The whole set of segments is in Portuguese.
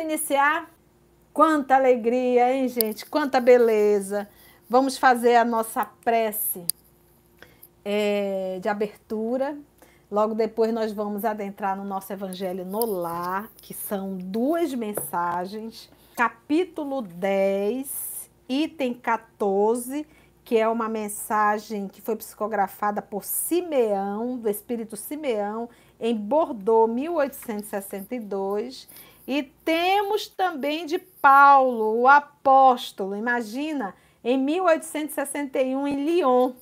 Iniciar? Quanta alegria, hein, gente? Quanta beleza. Vamos fazer a nossa prece é, de abertura. Logo depois nós vamos adentrar no nosso Evangelho no Lar, que são duas mensagens. Capítulo 10, item 14, que é uma mensagem que foi psicografada por Simeão, do Espírito Simeão, em Bordeaux, 1862. E temos também de Paulo, o apóstolo, imagina, em 1861 em Lyon.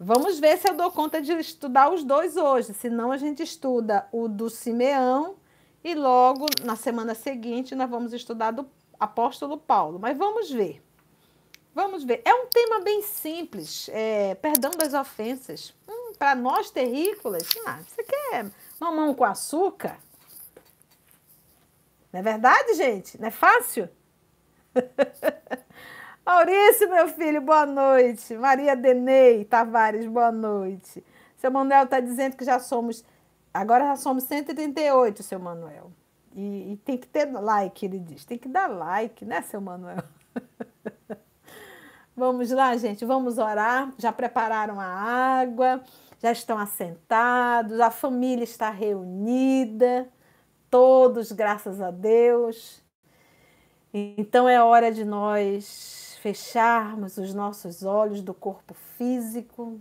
Vamos ver se eu dou conta de estudar os dois hoje, senão a gente estuda o do Simeão e logo na semana seguinte nós vamos estudar do apóstolo Paulo. Mas vamos ver. Vamos ver. É um tema bem simples, é, perdão das ofensas. Hum, Para nós terrícolas, ah, você quer mamão com açúcar? Não é verdade, gente? Não é fácil? Maurício, meu filho, boa noite. Maria Denei Tavares, boa noite. Seu Manuel está dizendo que já somos. Agora já somos 138, seu Manuel. E, e, tem que ter like, ele diz. Tem que dar like, né, seu Manuel? vamos lá, gente, vamos orar. Já prepararam a água, já estão assentados, a família está reunida todos, graças a Deus. Então é hora de nós fecharmos os nossos olhos do corpo físico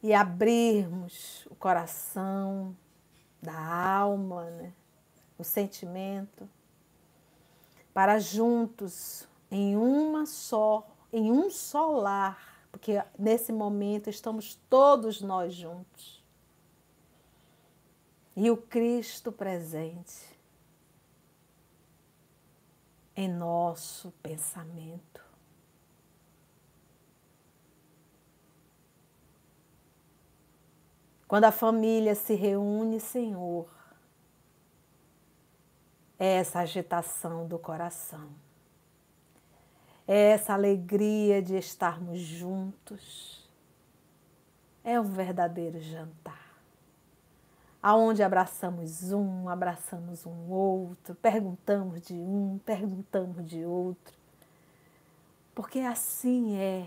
e abrirmos o coração, da alma, né? o sentimento, para juntos, em uma só, em um só lar, porque nesse momento estamos todos nós juntos e o Cristo presente em nosso pensamento. Quando a família se reúne, Senhor, é essa agitação do coração, é essa alegria de estarmos juntos, é um verdadeiro jantar aonde abraçamos um, abraçamos um outro, perguntamos de um, perguntamos de outro. Porque assim é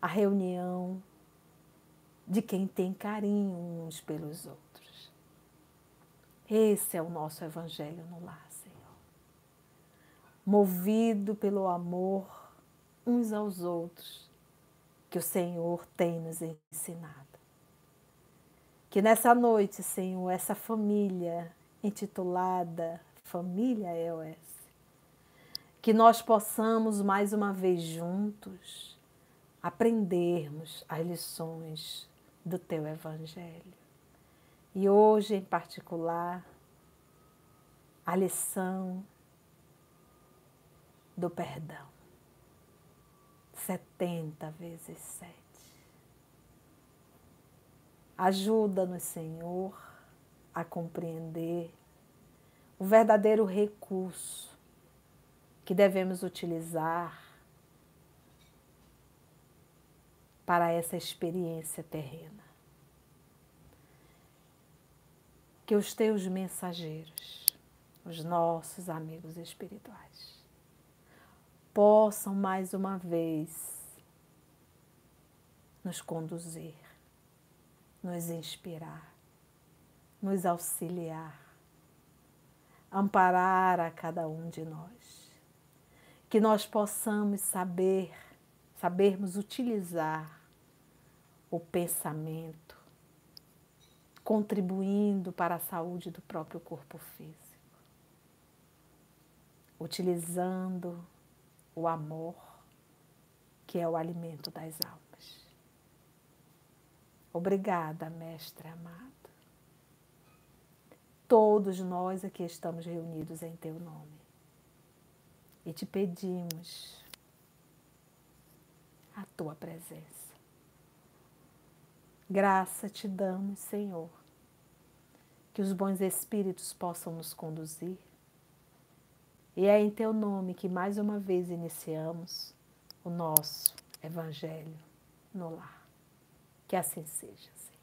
a reunião de quem tem carinho uns pelos outros. Esse é o nosso evangelho no lar, Senhor. Movido pelo amor uns aos outros que o Senhor tem nos ensinado. Que nessa noite, Senhor, essa família intitulada Família EOS, que nós possamos mais uma vez juntos aprendermos as lições do Teu Evangelho. E hoje, em particular, a lição do perdão. 70 vezes 7. Ajuda-nos, Senhor, a compreender o verdadeiro recurso que devemos utilizar para essa experiência terrena. Que os teus mensageiros, os nossos amigos espirituais, possam mais uma vez nos conduzir nos inspirar, nos auxiliar, amparar a cada um de nós. Que nós possamos saber, sabermos utilizar o pensamento, contribuindo para a saúde do próprio corpo físico, utilizando o amor, que é o alimento das almas. Obrigada, Mestre amado. Todos nós aqui estamos reunidos em Teu nome e te pedimos a Tua presença. Graça te damos, Senhor, que os bons espíritos possam nos conduzir. E é em Teu nome que mais uma vez iniciamos o nosso Evangelho no lar. Que assim seja, Senhor.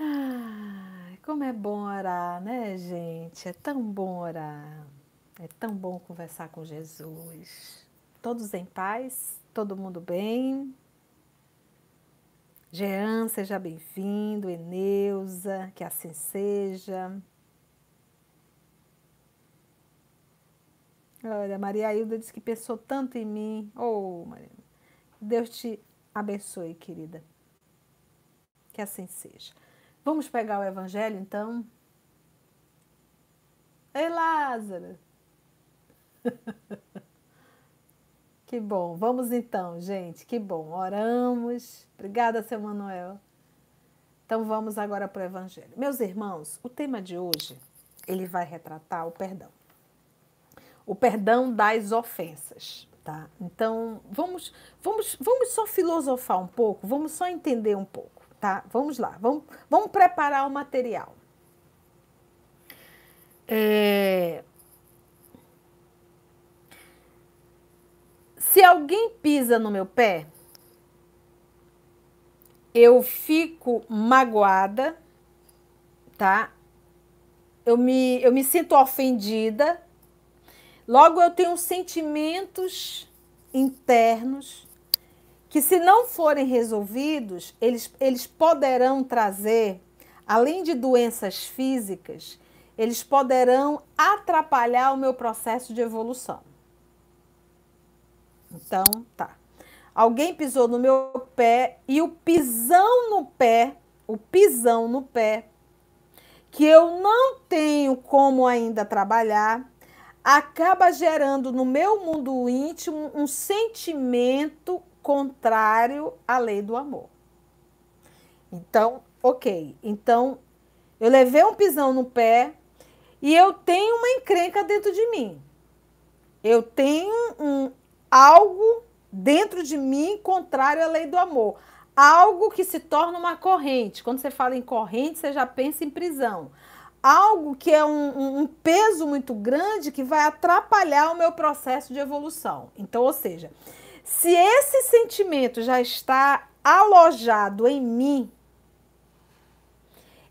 Ah. Como é bom orar, né, gente? É tão bom orar. É tão bom conversar com Jesus. Todos em paz? Todo mundo bem? Jean, seja bem-vindo. Eneusa, que assim seja. Olha, Maria Hilda disse que pensou tanto em mim. Oh, Maria. Deus te abençoe, querida. Que assim seja. Vamos pegar o evangelho, então? Ei, Lázaro! que bom. Vamos então, gente. Que bom. Oramos. Obrigada, seu Manuel. Então vamos agora para o evangelho. Meus irmãos, o tema de hoje, ele vai retratar o perdão. O perdão das ofensas, tá? Então, vamos vamos vamos só filosofar um pouco, vamos só entender um pouco tá? Vamos lá, vamos, vamos preparar o material. É... Se alguém pisa no meu pé, eu fico magoada, tá? Eu me, eu me sinto ofendida. Logo, eu tenho sentimentos internos que, se não forem resolvidos, eles, eles poderão trazer, além de doenças físicas, eles poderão atrapalhar o meu processo de evolução. Então, tá. Alguém pisou no meu pé e o pisão no pé, o pisão no pé, que eu não tenho como ainda trabalhar, acaba gerando no meu mundo íntimo um sentimento contrário à lei do amor. Então, ok. Então, eu levei um pisão no pé e eu tenho uma encrenca dentro de mim. Eu tenho um algo dentro de mim contrário à lei do amor. Algo que se torna uma corrente. Quando você fala em corrente, você já pensa em prisão. Algo que é um, um peso muito grande que vai atrapalhar o meu processo de evolução. Então, ou seja, se esse sentimento já está alojado em mim,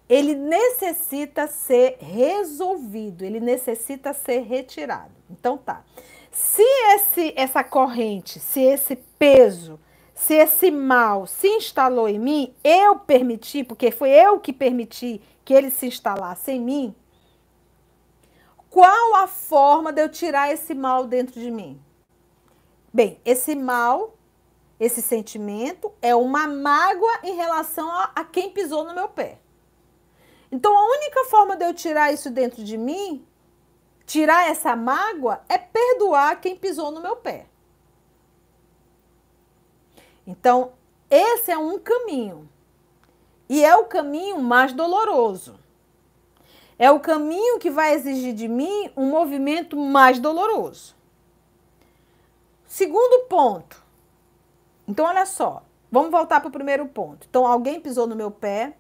ele necessita ser resolvido, ele necessita ser retirado. Então tá. Se esse essa corrente, se esse peso, se esse mal se instalou em mim, eu permiti, porque foi eu que permiti que ele se instalasse em mim, qual a forma de eu tirar esse mal dentro de mim? Bem, esse mal, esse sentimento é uma mágoa em relação a, a quem pisou no meu pé. Então, a única forma de eu tirar isso dentro de mim, tirar essa mágoa, é perdoar quem pisou no meu pé. Então, esse é um caminho. E é o caminho mais doloroso. É o caminho que vai exigir de mim um movimento mais doloroso. Segundo ponto. Então, olha só. Vamos voltar para o primeiro ponto. Então, alguém pisou no meu pé.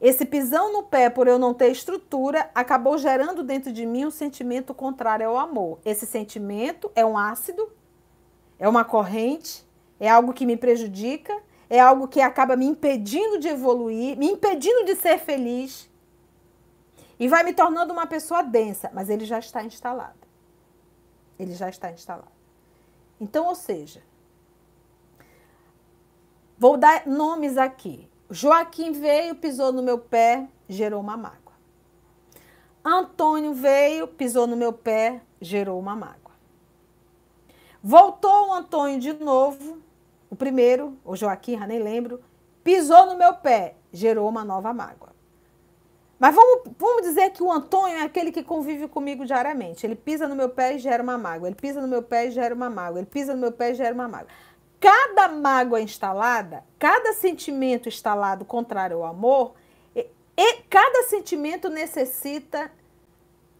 Esse pisão no pé, por eu não ter estrutura, acabou gerando dentro de mim um sentimento contrário ao amor. Esse sentimento é um ácido, é uma corrente, é algo que me prejudica, é algo que acaba me impedindo de evoluir, me impedindo de ser feliz. E vai me tornando uma pessoa densa, mas ele já está instalado. Ele já está instalado. Então, ou seja, vou dar nomes aqui. Joaquim veio, pisou no meu pé, gerou uma mágoa. Antônio veio, pisou no meu pé, gerou uma mágoa. Voltou o Antônio de novo, o primeiro, o Joaquim, já nem lembro, pisou no meu pé, gerou uma nova mágoa. Mas vamos, vamos dizer que o Antônio é aquele que convive comigo diariamente. Ele pisa no meu pé e gera uma mágoa. Ele pisa no meu pé e gera uma mágoa. Ele pisa no meu pé e gera uma mágoa. Cada mágoa instalada, cada sentimento instalado contrário ao amor, e, e cada sentimento necessita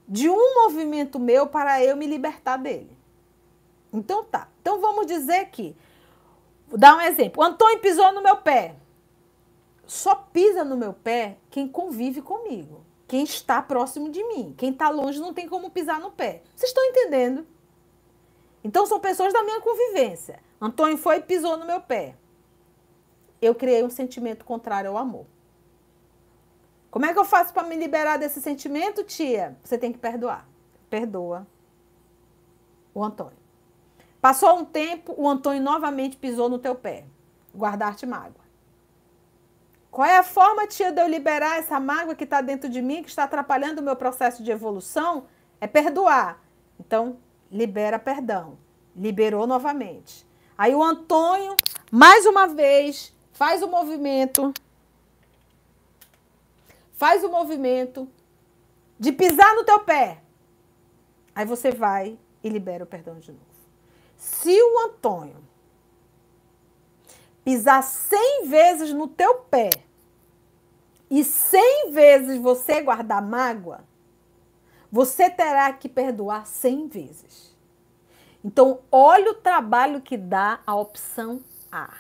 de um movimento meu para eu me libertar dele. Então tá. Então vamos dizer que, vou dar um exemplo. O Antônio pisou no meu pé só pisa no meu pé quem convive comigo, quem está próximo de mim. Quem está longe não tem como pisar no pé. Vocês estão entendendo? Então são pessoas da minha convivência. Antônio foi e pisou no meu pé. Eu criei um sentimento contrário ao amor. Como é que eu faço para me liberar desse sentimento, tia? Você tem que perdoar. Perdoa o Antônio. Passou um tempo, o Antônio novamente pisou no teu pé. Guardar-te mágoa. Qual é a forma, tia, de eu liberar essa mágoa que está dentro de mim, que está atrapalhando o meu processo de evolução? É perdoar. Então, libera perdão. Liberou novamente. Aí o Antônio, mais uma vez, faz o movimento. Faz o movimento de pisar no teu pé. Aí você vai e libera o perdão de novo. Se o Antônio pisar 100 vezes no teu pé e 100 vezes você guardar mágoa, você terá que perdoar 100 vezes. Então, olha o trabalho que dá a opção A.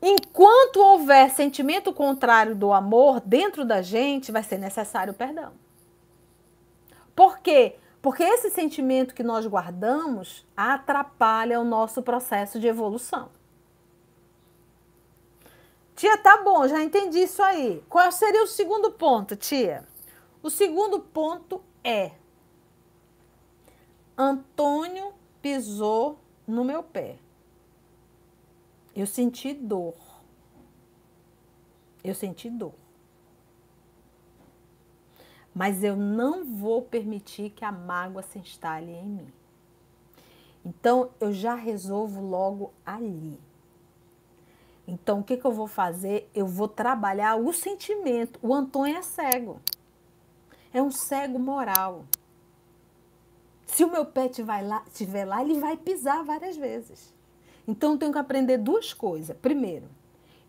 Enquanto houver sentimento contrário do amor dentro da gente, vai ser necessário perdão. Por quê? Porque esse sentimento que nós guardamos atrapalha o nosso processo de evolução. Tia, tá bom, já entendi isso aí. Qual seria o segundo ponto, tia? O segundo ponto é: Antônio pisou no meu pé. Eu senti dor. Eu senti dor mas eu não vou permitir que a mágoa se instale em mim. Então eu já resolvo logo ali. Então o que, que eu vou fazer? Eu vou trabalhar o sentimento. O Antônio é cego. É um cego moral. Se o meu pé estiver lá, estiver lá, ele vai pisar várias vezes. Então eu tenho que aprender duas coisas. Primeiro,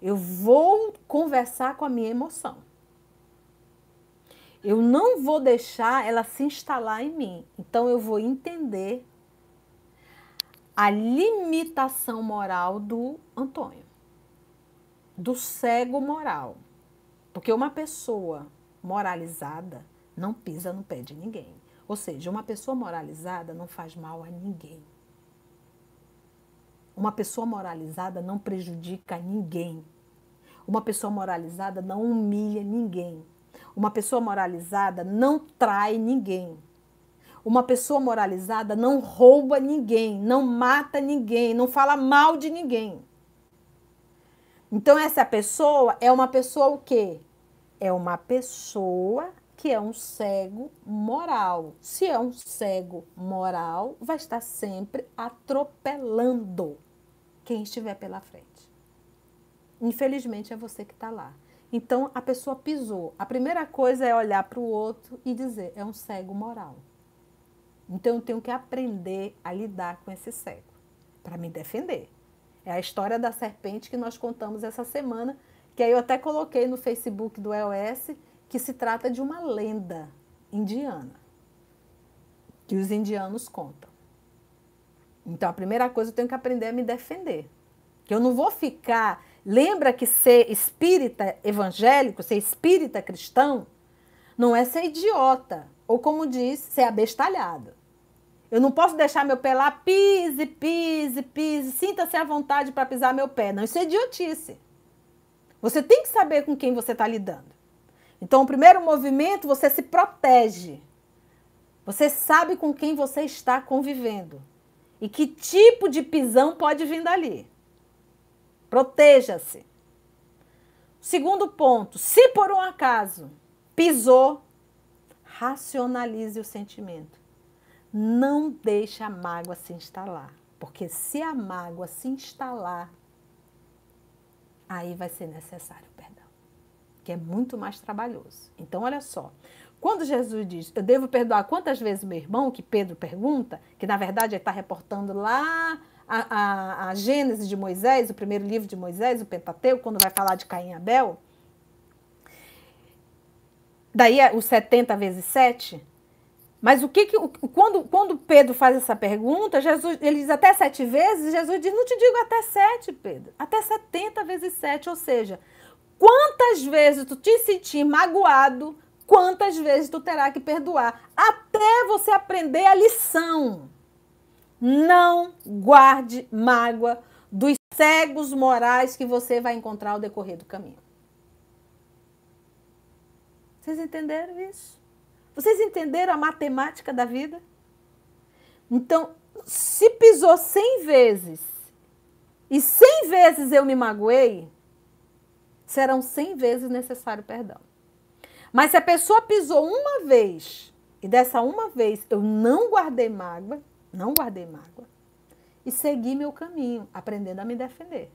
eu vou conversar com a minha emoção. Eu não vou deixar ela se instalar em mim. Então eu vou entender a limitação moral do Antônio, do cego moral. Porque uma pessoa moralizada não pisa no pé de ninguém. Ou seja, uma pessoa moralizada não faz mal a ninguém. Uma pessoa moralizada não prejudica ninguém. Uma pessoa moralizada não humilha ninguém. Uma pessoa moralizada não trai ninguém. Uma pessoa moralizada não rouba ninguém, não mata ninguém, não fala mal de ninguém. Então essa pessoa é uma pessoa o quê? É uma pessoa que é um cego moral. Se é um cego moral, vai estar sempre atropelando quem estiver pela frente. Infelizmente é você que está lá. Então a pessoa pisou. A primeira coisa é olhar para o outro e dizer: é um cego moral. Então eu tenho que aprender a lidar com esse cego para me defender. É a história da serpente que nós contamos essa semana, que aí eu até coloquei no Facebook do EOS, que se trata de uma lenda indiana, que os indianos contam. Então a primeira coisa eu tenho que aprender a me defender. Que eu não vou ficar Lembra que ser espírita evangélico, ser espírita cristão, não é ser idiota, ou como diz, ser abestalhado. Eu não posso deixar meu pé lá, pise, pise, pise, sinta-se à vontade para pisar meu pé. Não, isso é idiotice. Você tem que saber com quem você está lidando. Então, o primeiro movimento, você se protege. Você sabe com quem você está convivendo. E que tipo de pisão pode vir dali. Proteja-se. Segundo ponto, se por um acaso pisou, racionalize o sentimento. Não deixe a mágoa se instalar, porque se a mágoa se instalar, aí vai ser necessário perdão, que é muito mais trabalhoso. Então, olha só, quando Jesus diz, eu devo perdoar quantas vezes meu irmão, que Pedro pergunta, que na verdade ele está reportando lá a, a, a Gênesis de Moisés, o primeiro livro de Moisés, o Pentateuco, quando vai falar de Caim e Abel, daí é os 70 vezes 7. Mas o que, que quando, quando Pedro faz essa pergunta, Jesus, ele diz até sete vezes, Jesus diz, não te digo até sete, Pedro, até 70 vezes sete, ou seja, quantas vezes tu te sentir magoado, quantas vezes tu terá que perdoar, até você aprender a lição. Não guarde mágoa dos cegos morais que você vai encontrar ao decorrer do caminho. Vocês entenderam isso? Vocês entenderam a matemática da vida? Então, se pisou 100 vezes e 100 vezes eu me magoei, serão 100 vezes necessário perdão. Mas se a pessoa pisou uma vez e dessa uma vez eu não guardei mágoa, não guardei mágoa, e segui meu caminho, aprendendo a me defender.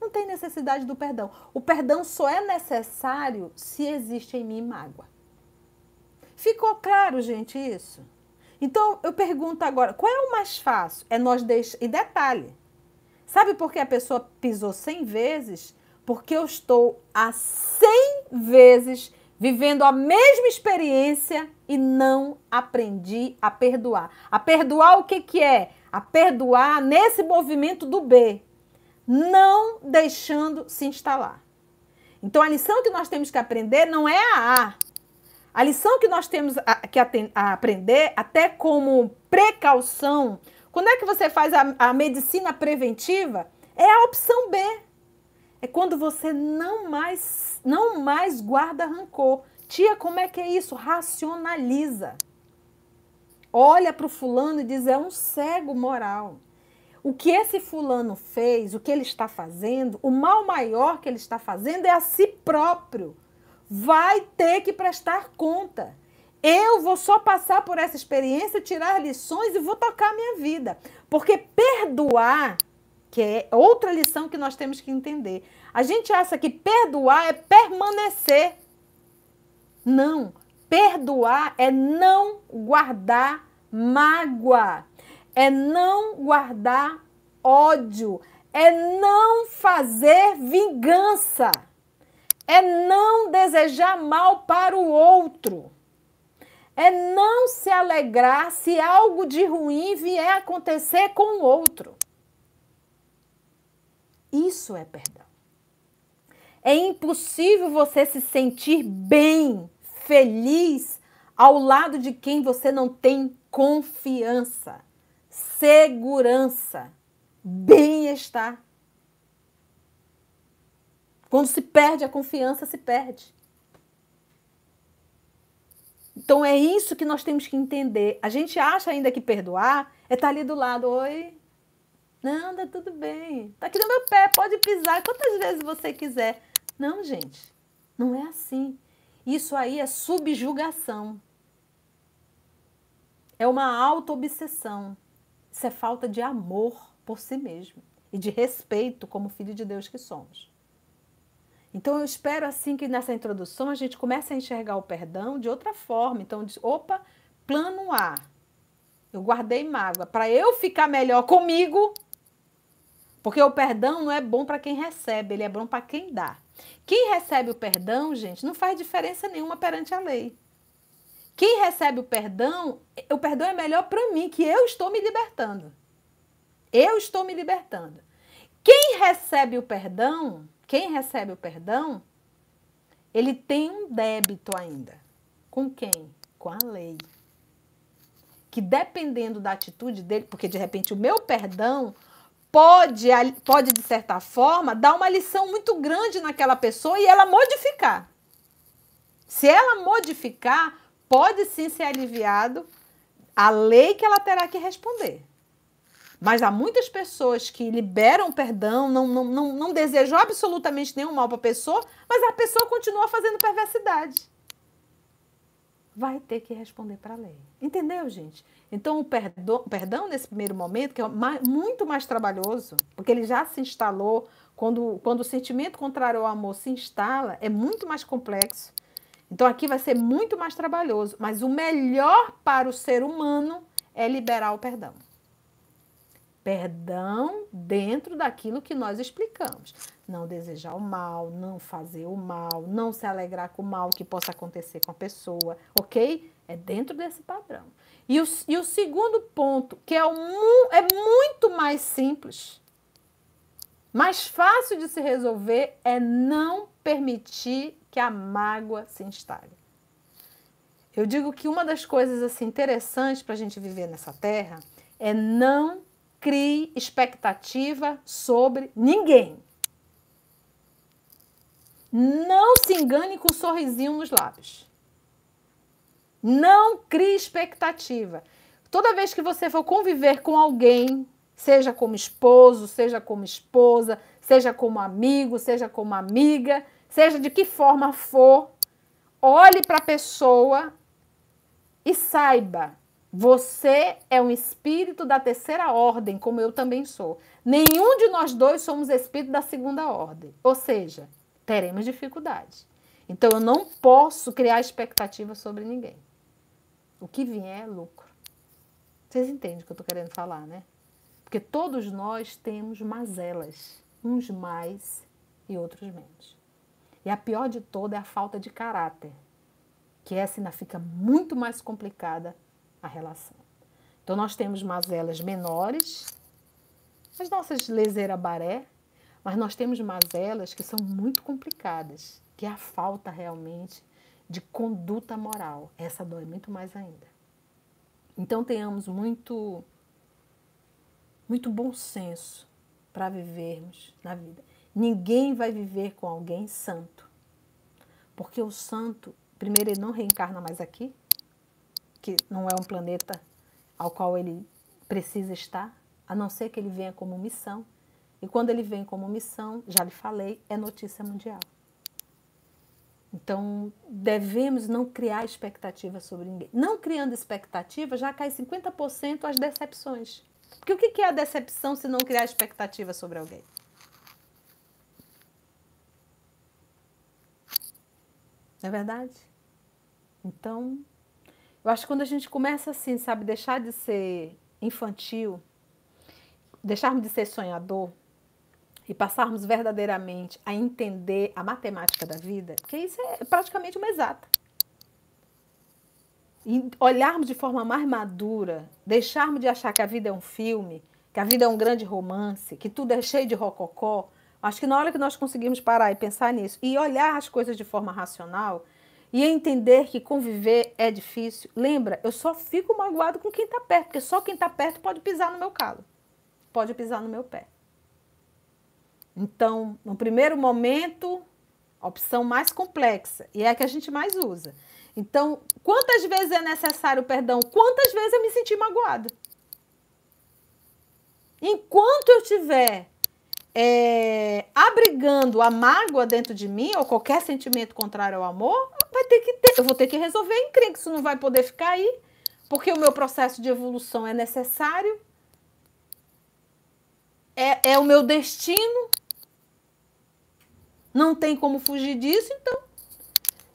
Não tem necessidade do perdão. O perdão só é necessário se existe em mim mágoa. Ficou claro, gente, isso? Então eu pergunto agora, qual é o mais fácil? É nós deixar. E detalhe, sabe por que a pessoa pisou 100 vezes? Porque eu estou há 100 vezes vivendo a mesma experiência e não aprendi a perdoar. A perdoar o que, que é? A perdoar nesse movimento do B, não deixando se instalar. Então a lição que nós temos que aprender não é a A, a lição que nós temos que aprender, até como precaução, quando é que você faz a, a medicina preventiva? É a opção B. É quando você não mais, não mais guarda rancor. Tia, como é que é isso? Racionaliza. Olha para o fulano e diz: é um cego moral. O que esse fulano fez, o que ele está fazendo, o mal maior que ele está fazendo é a si próprio vai ter que prestar conta. Eu vou só passar por essa experiência, tirar lições e vou tocar a minha vida. Porque perdoar, que é outra lição que nós temos que entender. A gente acha que perdoar é permanecer. Não. Perdoar é não guardar mágoa, é não guardar ódio, é não fazer vingança é não desejar mal para o outro. É não se alegrar se algo de ruim vier acontecer com o outro. Isso é perdão. É impossível você se sentir bem, feliz, ao lado de quem você não tem confiança, segurança, bem-estar. Quando se perde a confiança, se perde. Então é isso que nós temos que entender. A gente acha ainda que perdoar é estar tá ali do lado. Oi, não, tá tudo bem. Tá aqui no meu pé, pode pisar quantas vezes você quiser. Não, gente, não é assim. Isso aí é subjugação. É uma auto-obsessão. Isso é falta de amor por si mesmo e de respeito como filho de Deus que somos. Então eu espero assim que nessa introdução a gente comece a enxergar o perdão de outra forma. Então, diz, opa, plano A. Eu guardei mágoa para eu ficar melhor comigo. Porque o perdão não é bom para quem recebe, ele é bom para quem dá. Quem recebe o perdão, gente, não faz diferença nenhuma perante a lei. Quem recebe o perdão, o perdão é melhor para mim, que eu estou me libertando. Eu estou me libertando. Quem recebe o perdão, quem recebe o perdão, ele tem um débito ainda. Com quem? Com a lei. Que dependendo da atitude dele, porque de repente o meu perdão pode, pode de certa forma, dar uma lição muito grande naquela pessoa e ela modificar. Se ela modificar, pode sim ser aliviado a lei que ela terá que responder. Mas há muitas pessoas que liberam perdão, não, não, não, não desejam absolutamente nenhum mal para a pessoa, mas a pessoa continua fazendo perversidade. Vai ter que responder para a lei. Entendeu, gente? Então, o perdão, perdão, nesse primeiro momento, que é muito mais trabalhoso, porque ele já se instalou, quando, quando o sentimento contrário ao amor se instala, é muito mais complexo. Então, aqui vai ser muito mais trabalhoso. Mas o melhor para o ser humano é liberar o perdão. Perdão dentro daquilo que nós explicamos. Não desejar o mal, não fazer o mal, não se alegrar com o mal que possa acontecer com a pessoa, ok? É dentro desse padrão. E o, e o segundo ponto, que é, é muito mais simples, mais fácil de se resolver, é não permitir que a mágoa se instale. Eu digo que uma das coisas assim interessantes para a gente viver nessa terra é não crie expectativa sobre ninguém. Não se engane com um sorrisinho nos lábios. Não crie expectativa. Toda vez que você for conviver com alguém, seja como esposo, seja como esposa, seja como amigo, seja como amiga, seja de que forma for, olhe para a pessoa e saiba, você é um espírito da terceira ordem, como eu também sou. Nenhum de nós dois somos espírito da segunda ordem. Ou seja, teremos dificuldade. Então eu não posso criar expectativa sobre ninguém. O que vier é lucro. Vocês entendem o que eu estou querendo falar, né? Porque todos nós temos mazelas, uns mais e outros menos. E a pior de toda é a falta de caráter, que essa ainda fica muito mais complicada a relação. Então nós temos mazelas menores, as nossas leseira baré, mas nós temos mazelas que são muito complicadas, que é a falta realmente de conduta moral. Essa dói muito mais ainda. Então tenhamos muito muito bom senso para vivermos na vida. Ninguém vai viver com alguém santo. Porque o santo, primeiro, ele não reencarna mais aqui, que não é um planeta ao qual ele precisa estar, a não ser que ele venha como missão. E quando ele vem como missão, já lhe falei, é notícia mundial. Então, devemos não criar expectativa sobre ninguém. Não criando expectativa, já cai 50% as decepções. Porque o que é a decepção se não criar expectativa sobre alguém? Não é verdade? Então, eu acho que quando a gente começa assim, sabe, deixar de ser infantil, deixarmos de ser sonhador, e passarmos verdadeiramente a entender a matemática da vida, porque isso é praticamente uma exata. E olharmos de forma mais madura, deixarmos de achar que a vida é um filme, que a vida é um grande romance, que tudo é cheio de rococó. Acho que na hora que nós conseguimos parar e pensar nisso e olhar as coisas de forma racional e entender que conviver é difícil, lembra, eu só fico magoado com quem está perto, porque só quem está perto pode pisar no meu calo, pode pisar no meu pé. Então, no primeiro momento, a opção mais complexa e é a que a gente mais usa. Então, quantas vezes é necessário perdão? Quantas vezes eu me senti magoada? Enquanto eu tiver é, abrigando a mágoa dentro de mim, ou qualquer sentimento contrário ao amor, vai ter que ter, eu vou ter que resolver em que isso não vai poder ficar aí, porque o meu processo de evolução é necessário, é, é o meu destino, não tem como fugir disso, então.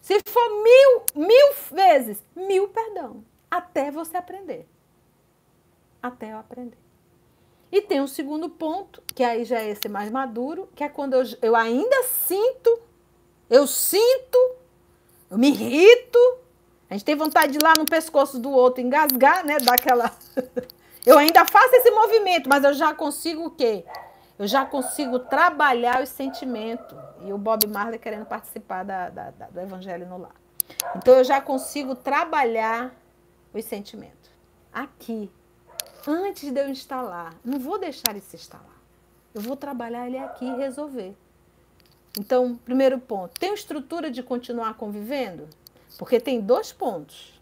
Se for mil, mil vezes, mil perdão. Até você aprender. Até eu aprender. E tem um segundo ponto, que aí já é esse mais maduro, que é quando eu, eu ainda sinto, eu sinto, eu me irrito, a gente tem vontade de ir lá no pescoço do outro, engasgar, né? Dar aquela. eu ainda faço esse movimento, mas eu já consigo o quê? Eu já consigo trabalhar os sentimentos. E o Bob Marley querendo participar da, da, da, do Evangelho no Lar. Então eu já consigo trabalhar os sentimentos. Aqui, antes de eu instalar, não vou deixar ele se instalar. Eu vou trabalhar ele aqui e resolver. Então, primeiro ponto, tem estrutura de continuar convivendo? Porque tem dois pontos.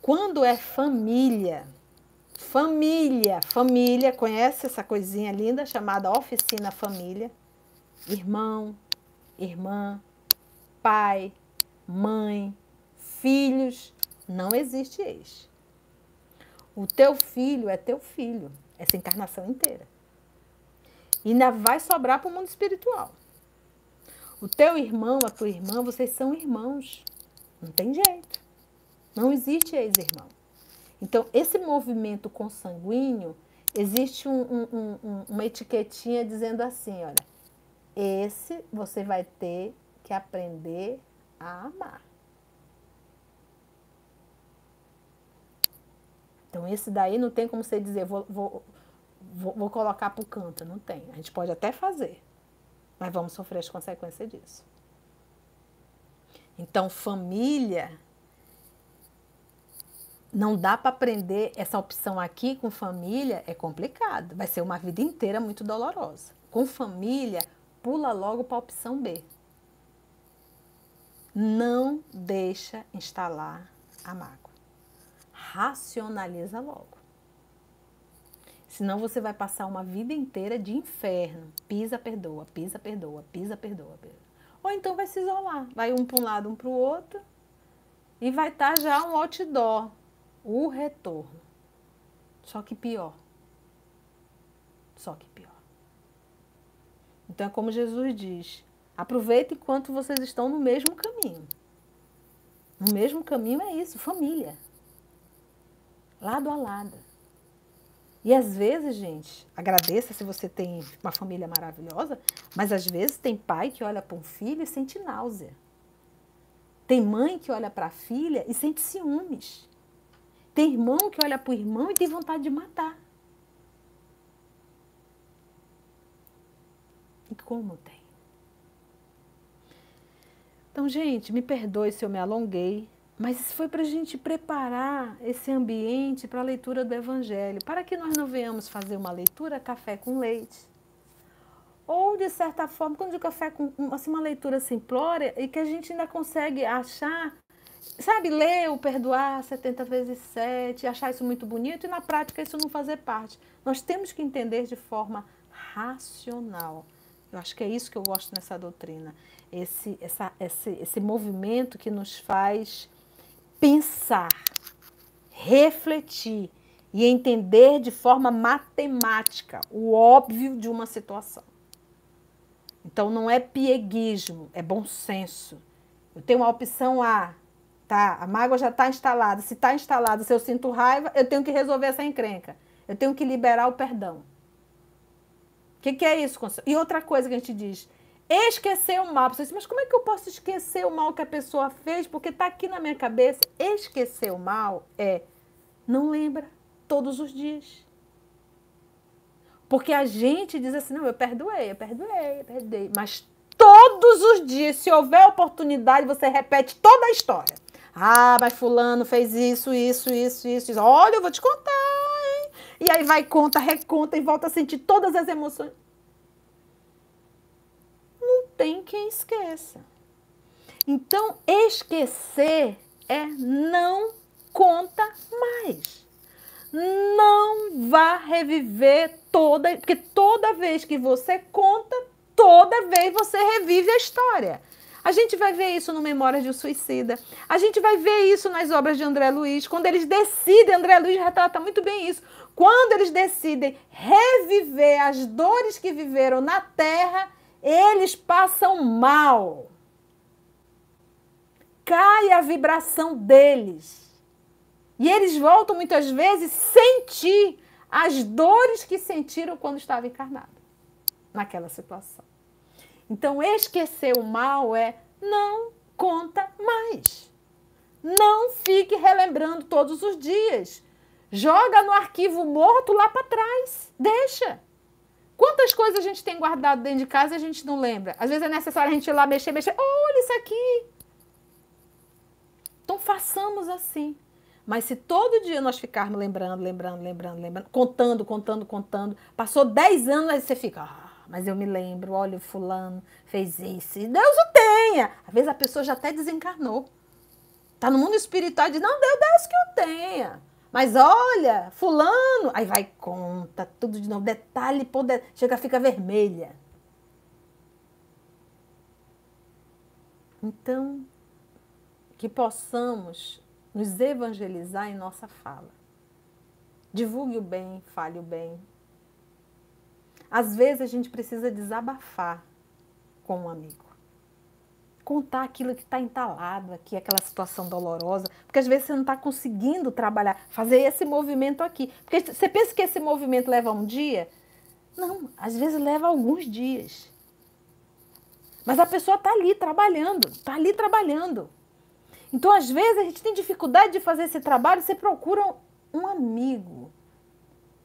Quando é família, Família, família, conhece essa coisinha linda chamada oficina família? Irmão, irmã, pai, mãe, filhos, não existe ex. O teu filho é teu filho, essa encarnação inteira. E ainda vai sobrar para o mundo espiritual. O teu irmão, a tua irmã, vocês são irmãos. Não tem jeito. Não existe ex-irmão. Então, esse movimento consanguíneo, existe um, um, um, uma etiquetinha dizendo assim, olha, esse você vai ter que aprender a amar. Então, esse daí não tem como você dizer, vou, vou, vou, vou colocar para o canto. Não tem. A gente pode até fazer, mas vamos sofrer as consequências disso. Então, família não dá para aprender essa opção aqui com família, é complicado. Vai ser uma vida inteira muito dolorosa. Com família, pula logo para a opção B. não deixa instalar a mágoa. Racionaliza logo. Senão você vai passar uma vida inteira de inferno. Pisa, perdoa, pisa, perdoa, pisa, perdoa. perdoa. Ou então vai se isolar. Vai um para um lado, um para o outro. E vai estar tá já um outdoor. O retorno. Só que pior. Só que pior. Então é como Jesus diz: aproveite enquanto vocês estão no mesmo caminho. No mesmo caminho é isso, família. Lado a lado. E às vezes, gente, agradeça se você tem uma família maravilhosa, mas às vezes tem pai que olha para um filho e sente náusea. Tem mãe que olha para a filha e sente ciúmes. Tem irmão que olha para o irmão e tem vontade de matar. E como tem? Então, gente, me perdoe se eu me alonguei, mas isso foi para a gente preparar esse ambiente para a leitura do Evangelho, para que nós não venhamos fazer uma leitura café com leite. Ou, de certa forma, quando digo café com assim, uma leitura simplória e que a gente ainda consegue achar, sabe, ler o perdoar 70 vezes 7, achar isso muito bonito e na prática isso não fazer parte. Nós temos que entender de forma racional. Eu acho que é isso que eu gosto nessa doutrina. Esse, essa, esse, esse movimento que nos faz pensar, refletir e entender de forma matemática o óbvio de uma situação. Então não é pieguismo, é bom senso. Eu tenho uma opção A, tá? A mágoa já está instalada. Se está instalada, se eu sinto raiva, eu tenho que resolver essa encrenca. Eu tenho que liberar o perdão. O que, que, é isso? E outra coisa que a gente diz, Esquecer o mal. Você diz, mas como é que eu posso esquecer o mal que a pessoa fez? Porque está aqui na minha cabeça. Esquecer o mal é não lembra todos os dias. Porque a gente diz assim, não, eu perdoei, eu perdoei, eu perdoei. Mas todos os dias, se houver oportunidade, você repete toda a história. Ah, mas fulano fez isso, isso, isso, isso. Olha, eu vou te contar, hein? E aí vai, conta, reconta e volta a sentir todas as emoções tem quem esqueça. Então, esquecer é não conta mais. Não vá reviver toda, porque toda vez que você conta, toda vez você revive a história. A gente vai ver isso no Memórias de um Suicida. A gente vai ver isso nas obras de André Luiz, quando eles decidem, André Luiz retrata muito bem isso, quando eles decidem reviver as dores que viveram na terra eles passam mal. Cai a vibração deles. E eles voltam muitas vezes sentir as dores que sentiram quando estava encarnado naquela situação. Então, esquecer o mal é não conta mais. Não fique relembrando todos os dias. Joga no arquivo morto lá para trás. Deixa. Quantas coisas a gente tem guardado dentro de casa e a gente não lembra? Às vezes é necessário a gente ir lá mexer, mexer. Olha isso aqui. Então façamos assim. Mas se todo dia nós ficarmos lembrando, lembrando, lembrando, lembrando, contando, contando, contando, passou 10 anos, aí você fica, ah, mas eu me lembro, olha, o fulano fez isso. E Deus o tenha. Às vezes a pessoa já até desencarnou. Está no mundo espiritual e diz, não, Deus, Deus que o tenha. Mas olha, fulano, aí vai conta tudo de novo, detalhe por detalhe, chega fica vermelha. Então, que possamos nos evangelizar em nossa fala. Divulgue o bem, fale o bem. Às vezes a gente precisa desabafar com um amigo contar aquilo que está entalado aqui, aquela situação dolorosa, porque às vezes você não está conseguindo trabalhar, fazer esse movimento aqui. Porque você pensa que esse movimento leva um dia? Não, às vezes leva alguns dias. Mas a pessoa está ali trabalhando, está ali trabalhando. Então, às vezes, a gente tem dificuldade de fazer esse trabalho, você procura um amigo,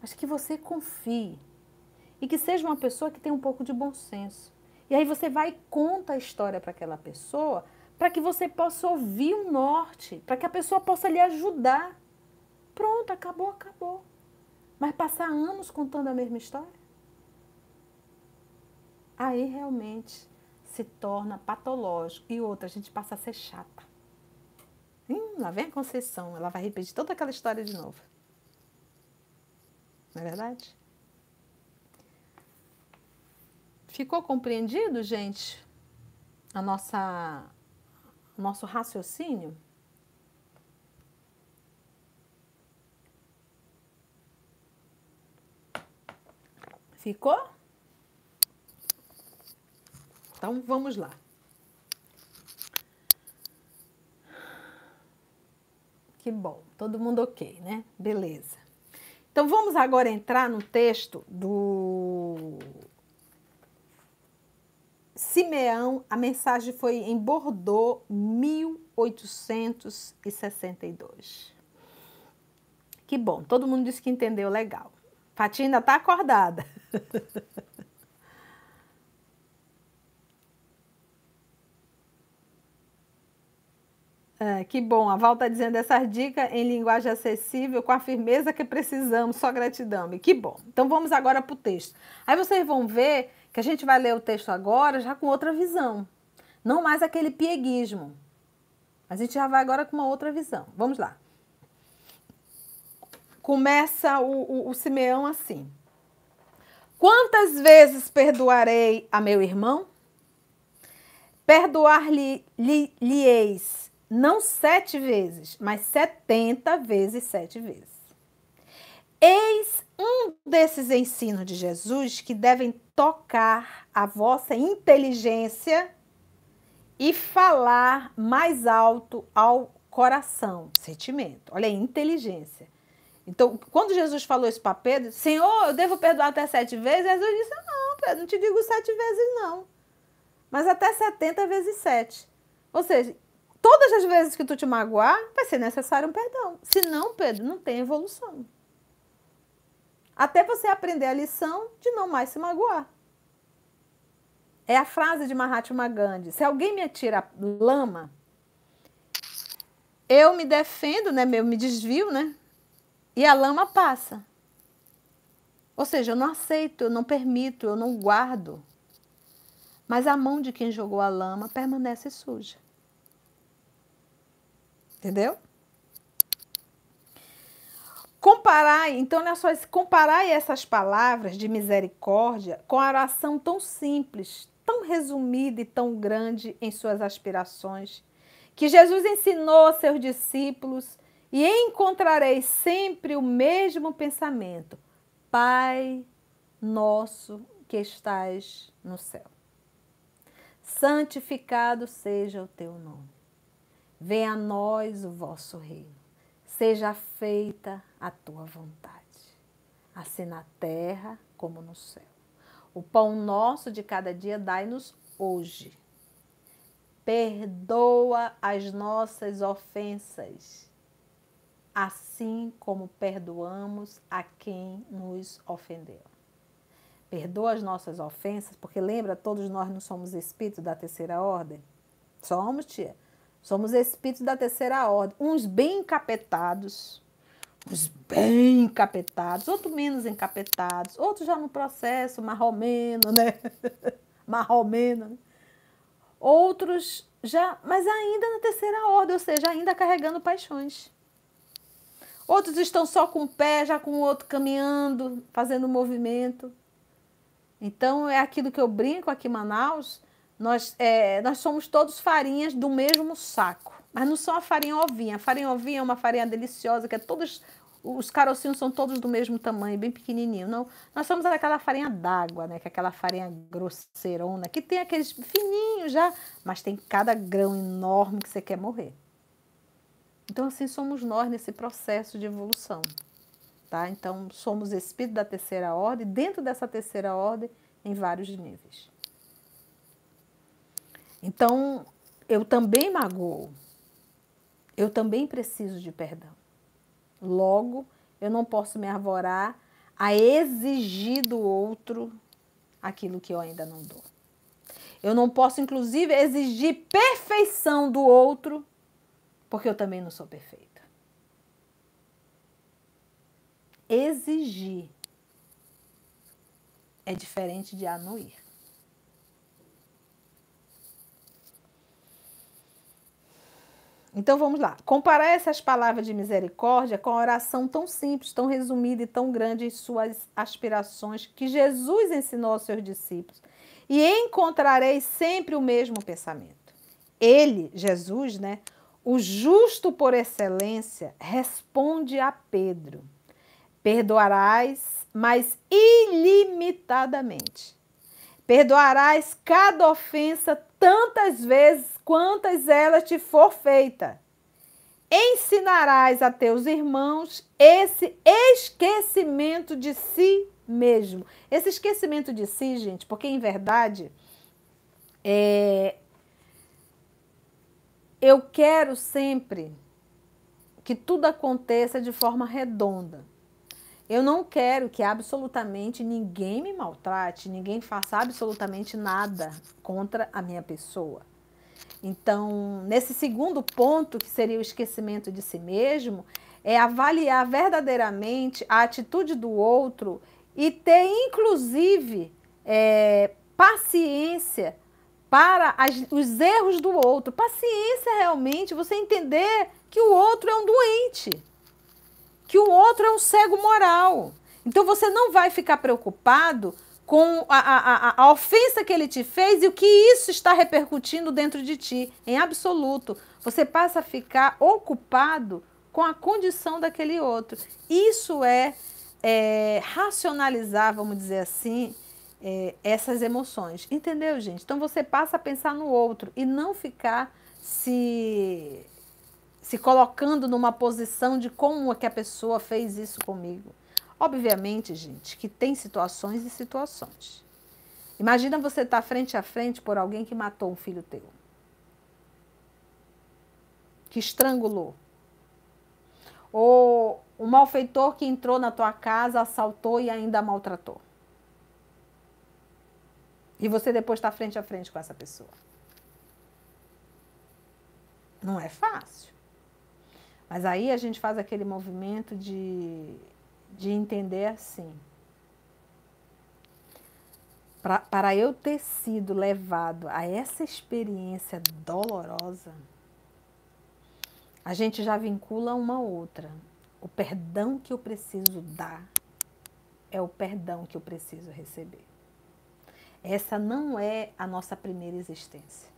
mas que você confie. E que seja uma pessoa que tenha um pouco de bom senso. E aí você vai e conta a história para aquela pessoa, para que você possa ouvir o norte, para que a pessoa possa lhe ajudar. Pronto, acabou, acabou. Mas passar anos contando a mesma história? Aí realmente se torna patológico. E outra, a gente passa a ser chata. Hum, lá vem a Conceição, ela vai repetir toda aquela história de novo. Não é verdade? Ficou compreendido, gente, a nossa, nosso raciocínio? Ficou? Então vamos lá. Que bom, todo mundo ok, né? Beleza. Então vamos agora entrar no texto do Simeão. A mensagem foi em Bordeaux, 1862. Que bom, todo mundo disse que entendeu legal. Fatinha ainda está acordada. É, que bom, a Val está dizendo essas dicas em linguagem acessível, com a firmeza que precisamos, só gratidão. Que bom. Então vamos agora para o texto. Aí vocês vão ver que a gente vai ler o texto agora já com outra visão. Não mais aquele pieguismo. A gente já vai agora com uma outra visão. Vamos lá. Começa o, o, o Simeão assim. Quantas vezes perdoarei a meu irmão? Perdoar-lhe-eis não sete vezes, mas setenta vezes sete vezes. Eis um desses ensinos de Jesus que devem tocar a vossa inteligência e falar mais alto ao coração, sentimento. Olha aí, inteligência. Então, quando Jesus falou isso para Pedro, Senhor, eu devo perdoar até sete vezes? Jesus disse, não, Pedro, não te digo sete vezes não, mas até setenta vezes sete. Ou seja, todas as vezes que tu te magoar, vai ser necessário um perdão. Se não, Pedro, não tem evolução. Até você aprender a lição de não mais se magoar. É a frase de Mahatma Gandhi: se alguém me atira lama, eu me defendo, né? Eu me desvio, né? E a lama passa. Ou seja, eu não aceito, eu não permito, eu não guardo. Mas a mão de quem jogou a lama permanece suja. Entendeu? Comparar, então, olha só, comparar essas palavras de misericórdia com a oração tão simples, tão resumida e tão grande em suas aspirações, que Jesus ensinou a seus discípulos, e encontrarei sempre o mesmo pensamento: Pai nosso que estás no céu. Santificado seja o teu nome. Venha a nós o vosso reino. Seja feita a tua vontade, assim na terra como no céu. O pão nosso de cada dia dai-nos hoje. Perdoa as nossas ofensas, assim como perdoamos a quem nos ofendeu. Perdoa as nossas ofensas, porque lembra, todos nós não somos espíritos da terceira ordem? Somos, tia. Somos espíritos da terceira ordem, uns bem encapetados, uns bem encapetados, outros menos encapetados, outros já no processo marromeno, né? marromeno. Né? Outros já, mas ainda na terceira ordem, ou seja, ainda carregando paixões. Outros estão só com o pé, já com o outro caminhando, fazendo movimento. Então é aquilo que eu brinco aqui em Manaus, nós, é, nós somos todos farinhas do mesmo saco. Mas não são a farinha ovinha. A farinha ovinha é uma farinha deliciosa, que é todos. Os carocinhos são todos do mesmo tamanho, bem pequenininho. Não, nós somos aquela farinha d'água, né? Que é aquela farinha grosseirona, que tem aqueles fininhos já, mas tem cada grão enorme que você quer morrer. Então, assim somos nós nesse processo de evolução. Tá? Então, somos espírito da terceira ordem, dentro dessa terceira ordem, em vários níveis. Então, eu também magoo. Eu também preciso de perdão. Logo, eu não posso me arvorar a exigir do outro aquilo que eu ainda não dou. Eu não posso, inclusive, exigir perfeição do outro, porque eu também não sou perfeita. Exigir é diferente de anuir. Então vamos lá. Comparar essas palavras de misericórdia com a oração tão simples, tão resumida e tão grande em suas aspirações que Jesus ensinou aos seus discípulos. E encontrareis sempre o mesmo pensamento. Ele, Jesus, né, o justo por excelência, responde a Pedro: Perdoarás, mas ilimitadamente. Perdoarás cada ofensa tantas vezes quantas ela te for feita. Ensinarás a teus irmãos esse esquecimento de si mesmo. Esse esquecimento de si, gente, porque em verdade é, eu quero sempre que tudo aconteça de forma redonda. Eu não quero que absolutamente ninguém me maltrate, ninguém faça absolutamente nada contra a minha pessoa. Então, nesse segundo ponto, que seria o esquecimento de si mesmo, é avaliar verdadeiramente a atitude do outro e ter, inclusive, é, paciência para as, os erros do outro. Paciência realmente, você entender que o outro é um doente que o outro é um cego moral. Então você não vai ficar preocupado com a, a, a, ofensa que ele te fez e o que isso está repercutindo dentro de ti, em absoluto. Você passa a ficar ocupado com a condição daquele outro. Isso é, é racionalizar, vamos dizer assim, é, essas emoções. Entendeu, gente? Então você passa a pensar no outro e não ficar se se colocando numa posição de como é que a pessoa fez isso comigo. Obviamente, gente, que tem situações e situações. Imagina você estar tá frente a frente por alguém que matou um filho teu. Que estrangulou. Ou um malfeitor que entrou na tua casa, assaltou e ainda maltratou. E você depois está frente a frente com essa pessoa. Não é fácil. Mas aí a gente faz aquele movimento de, de entender assim. Pra, para eu ter sido levado a essa experiência dolorosa, a gente já vincula uma outra. O perdão que eu preciso dar é o perdão que eu preciso receber. Essa não é a nossa primeira existência.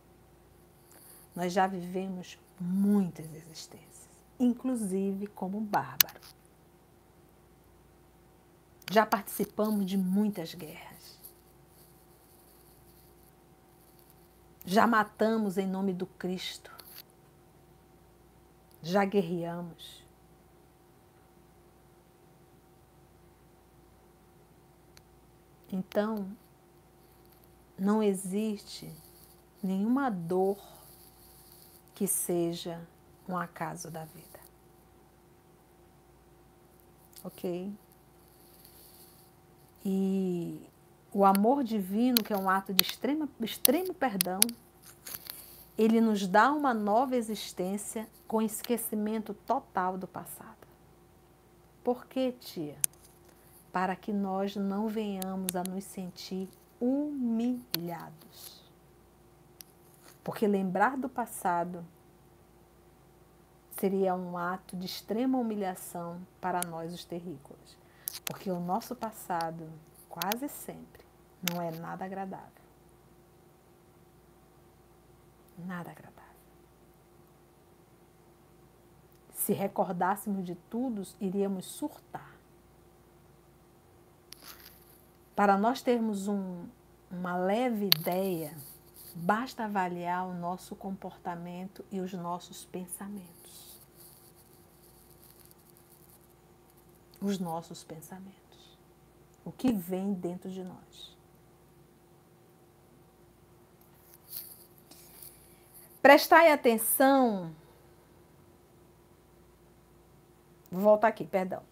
Nós já vivemos muitas existências inclusive como bárbaro. Já participamos de muitas guerras. Já matamos em nome do Cristo. Já guerreamos. Então, não existe nenhuma dor que seja um acaso da vida. Ok? E o amor divino, que é um ato de extrema, extremo perdão, ele nos dá uma nova existência com esquecimento total do passado. Por quê, tia? Para que nós não venhamos a nos sentir humilhados. Porque lembrar do passado seria um ato de extrema humilhação para nós, os terrícolas, porque o nosso passado, quase sempre, não é nada agradável. Nada agradável. Se recordássemos de tudo, iríamos surtar. Para nós termos um, uma leve ideia, basta avaliar o nosso comportamento e os nossos pensamentos. Os nossos pensamentos, o que vem dentro de nós. Prestai atenção. Vou voltar aqui, perdão.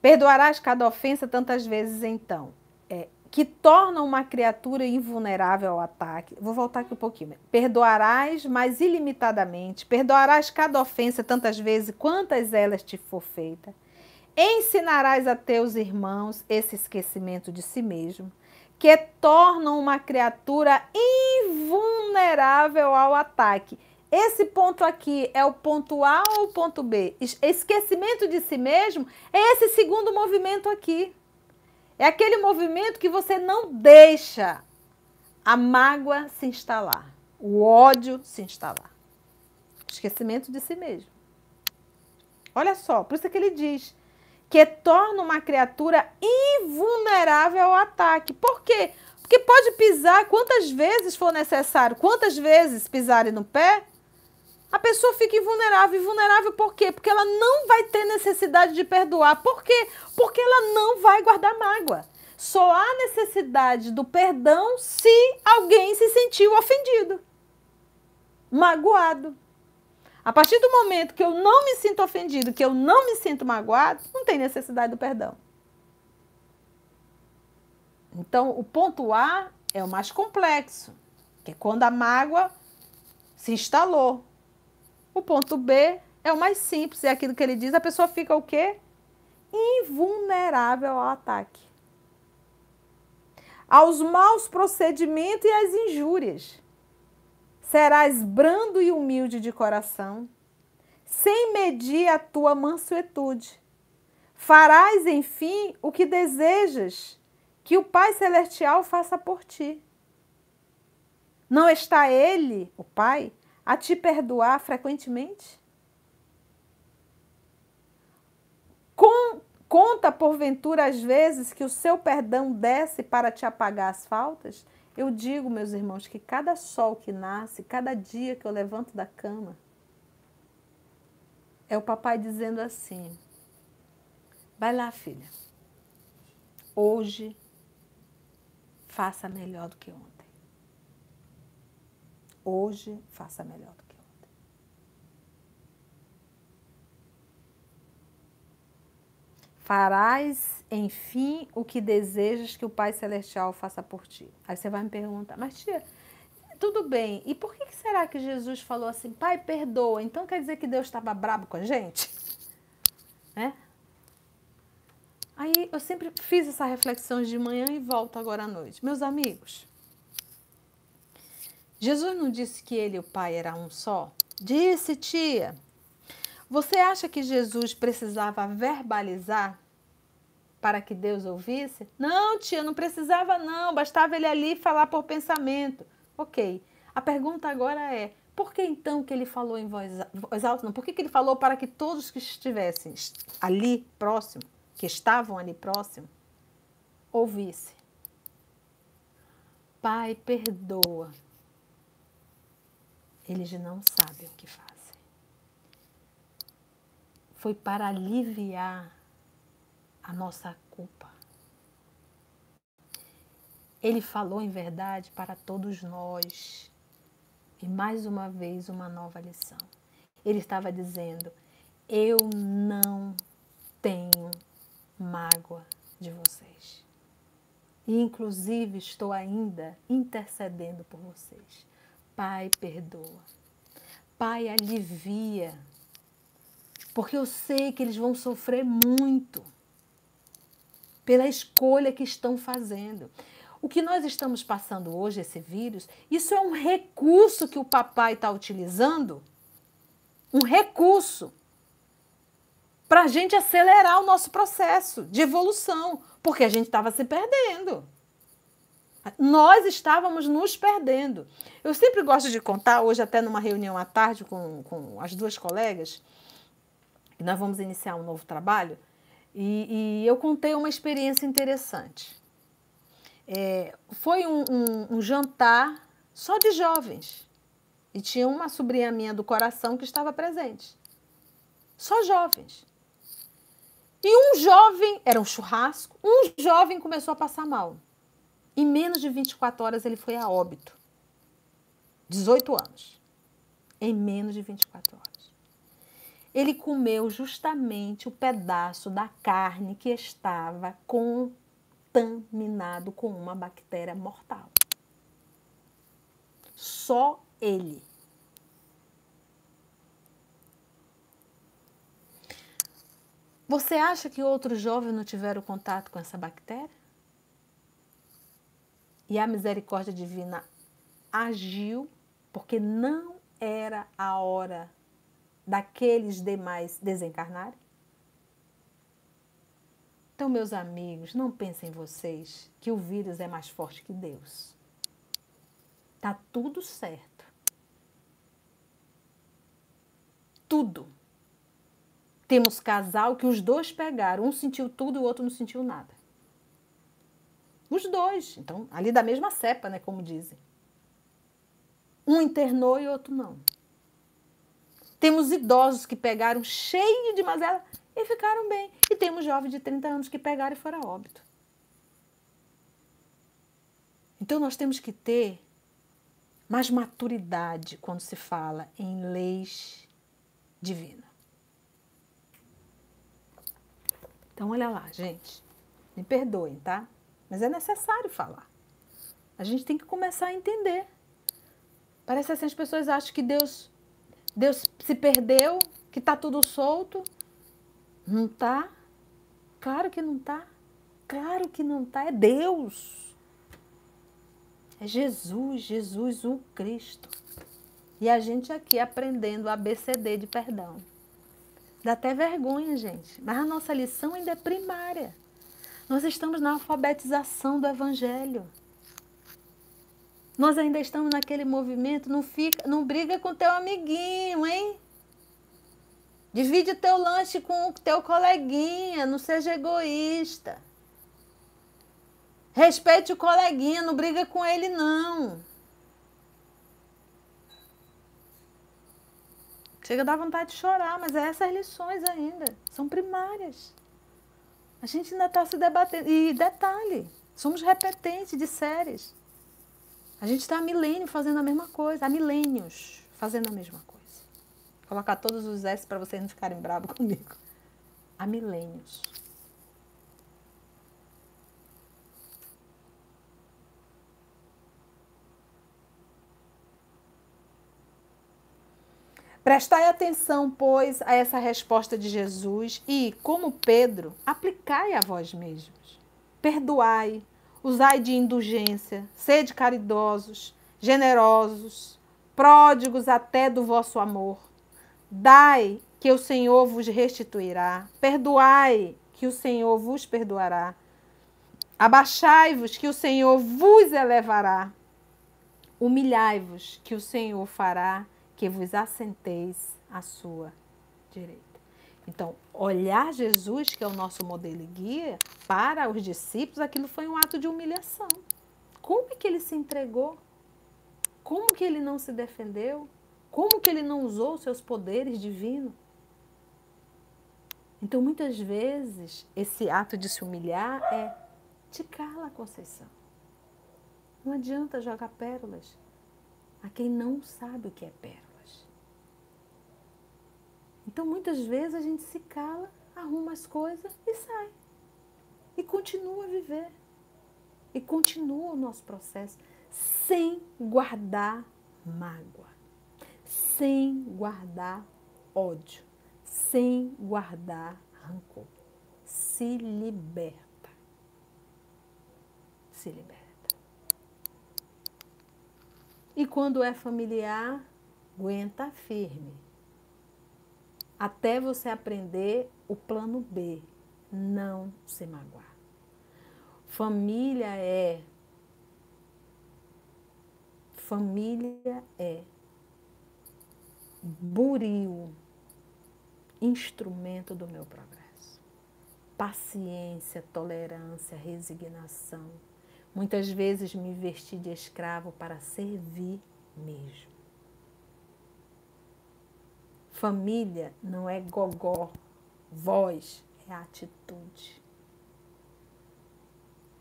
Perdoarás cada ofensa tantas vezes então. Que tornam uma criatura invulnerável ao ataque. Vou voltar aqui um pouquinho. Perdoarás, mas ilimitadamente. Perdoarás cada ofensa tantas vezes quantas elas te for feita. Ensinarás a teus irmãos esse esquecimento de si mesmo, que tornam uma criatura invulnerável ao ataque. Esse ponto aqui é o ponto A ou o ponto B? Esquecimento de si mesmo é esse segundo movimento aqui. É aquele movimento que você não deixa a mágoa se instalar, o ódio se instalar. Esquecimento de si mesmo. Olha só, por isso é que ele diz que torna uma criatura invulnerável ao ataque. Por quê? Porque pode pisar quantas vezes for necessário, quantas vezes pisarem no pé, a pessoa fica invulnerável. Invulnerável por quê? Porque ela não vai ter necessidade de perdoar. Por quê? Porque ela não vai guardar mágoa. Só há necessidade do perdão se alguém se sentiu ofendido, magoado. A partir do momento que eu não me sinto ofendido, que eu não me sinto magoado, não tem necessidade do perdão. Então, o ponto A é o mais complexo, que é quando a mágoa se instalou. O ponto B é o mais simples, é aquilo que ele diz, a pessoa fica o quê? Invulnerável ao ataque. Aos maus procedimentos e às injúrias. Serás brando e humilde de coração, sem medir a tua mansuetude. Farás, enfim, o que desejas que o Pai Celestial faça por ti. Não está Ele, o Pai, a te perdoar frequentemente? Com, conta, porventura, às vezes que o seu perdão desce para te apagar as faltas? Eu digo, meus irmãos, que cada sol que nasce, cada dia que eu levanto da cama, é o papai dizendo assim: vai lá, filha, hoje faça melhor do que ontem. Hoje faça melhor do que ontem. Farás, enfim, o que desejas que o Pai Celestial faça por ti. Aí você vai me perguntar, mas tia, tudo bem, e por que será que Jesus falou assim, Pai, perdoa? Então quer dizer que Deus estava brabo com a gente? Né? Aí eu sempre fiz essa reflexão de manhã e volto agora à noite. Meus amigos, Jesus não disse que ele e o Pai era um só? Disse, tia. Você acha que Jesus precisava verbalizar para que Deus ouvisse? Não, tia, não precisava não, bastava ele ali falar por pensamento. Ok. A pergunta agora é, por que então que ele falou em voz, voz alta? Não, por que, que ele falou para que todos que estivessem ali próximo, que estavam ali próximo, ouvissem? Pai, perdoa. Eles não sabem o que fazem. Foi para aliviar a nossa culpa. Ele falou em verdade para todos nós. E mais uma vez, uma nova lição. Ele estava dizendo: Eu não tenho mágoa de vocês. E, inclusive, estou ainda intercedendo por vocês. Pai, perdoa. Pai, alivia. Porque eu sei que eles vão sofrer muito pela escolha que estão fazendo. O que nós estamos passando hoje, esse vírus, isso é um recurso que o papai está utilizando, um recurso para a gente acelerar o nosso processo de evolução, porque a gente estava se perdendo. Nós estávamos nos perdendo. Eu sempre gosto de contar, hoje até numa reunião à tarde com, com as duas colegas, que nós vamos iniciar um novo trabalho, e, e eu contei uma experiência interessante. É, foi um, um, um jantar só de jovens. E tinha uma sobrinha minha do coração que estava presente. Só jovens. E um jovem, era um churrasco, um jovem começou a passar mal. Em menos de 24 horas ele foi a óbito. 18 anos. Em menos de 24 horas. Ele comeu justamente o pedaço da carne que estava contaminado com uma bactéria mortal. Só ele. Você acha que outros jovens não tiveram contato com essa bactéria? E a misericórdia divina agiu porque não era a hora daqueles demais desencarnarem? Então, meus amigos, não pensem vocês que o vírus é mais forte que Deus. Tá tudo certo. Tudo. Temos casal que os dois pegaram, um sentiu tudo e o outro não sentiu nada. Os dois, então, ali da mesma cepa, né, como dizem. Um internou e outro não. Temos idosos que pegaram cheio de mazela e ficaram bem. E temos jovens de 30 anos que pegaram e foram a óbito. Então nós temos que ter mais maturidade quando se fala em leis divinas. Então olha lá, gente. Me perdoem, tá? Mas é necessário falar. A gente tem que começar a entender. Parece assim as pessoas acham que Deus Deus se perdeu, que está tudo solto não tá? Claro que não tá. Claro que não tá. É Deus. É Jesus, Jesus o Cristo. E a gente aqui aprendendo a ABCD de perdão. Dá até vergonha, gente. Mas a nossa lição ainda é primária. Nós estamos na alfabetização do Evangelho. Nós ainda estamos naquele movimento, não fica, não briga com teu amiguinho, hein? Divide o teu lanche com o teu coleguinha, não seja egoísta. Respeite o coleguinha, não briga com ele não. Chega a dar vontade de chorar, mas é essas lições ainda, são primárias. A gente ainda está se debatendo. E detalhe, somos repetentes de séries. A gente está há milênio fazendo a mesma coisa, há milênios fazendo a mesma coisa colocar todos os S para vocês não ficarem bravos comigo. Há milênios. Prestai atenção, pois, a essa resposta de Jesus e, como Pedro, aplicai a vós mesmos. Perdoai, usai de indulgência, sede caridosos, generosos, pródigos até do vosso amor Dai, que o Senhor vos restituirá. Perdoai, que o Senhor vos perdoará. Abaixai-vos, que o Senhor vos elevará. Humilhai-vos, que o Senhor fará que vos assenteis à sua direita. Então, olhar Jesus, que é o nosso modelo e guia, para os discípulos, aquilo foi um ato de humilhação. Como é que ele se entregou? Como que ele não se defendeu? Como que ele não usou seus poderes divinos? Então, muitas vezes, esse ato de se humilhar é te cala, Conceição. Não adianta jogar pérolas a quem não sabe o que é pérolas. Então, muitas vezes a gente se cala, arruma as coisas e sai. E continua a viver. E continua o nosso processo sem guardar mágoa sem guardar ódio, sem guardar rancor. Se liberta. Se liberta. E quando é familiar, aguenta firme. Até você aprender o plano B, não se magoar. Família é família é buril, instrumento do meu progresso. Paciência, tolerância, resignação. Muitas vezes me vesti de escravo para servir mesmo. Família não é gogó, voz, é atitude.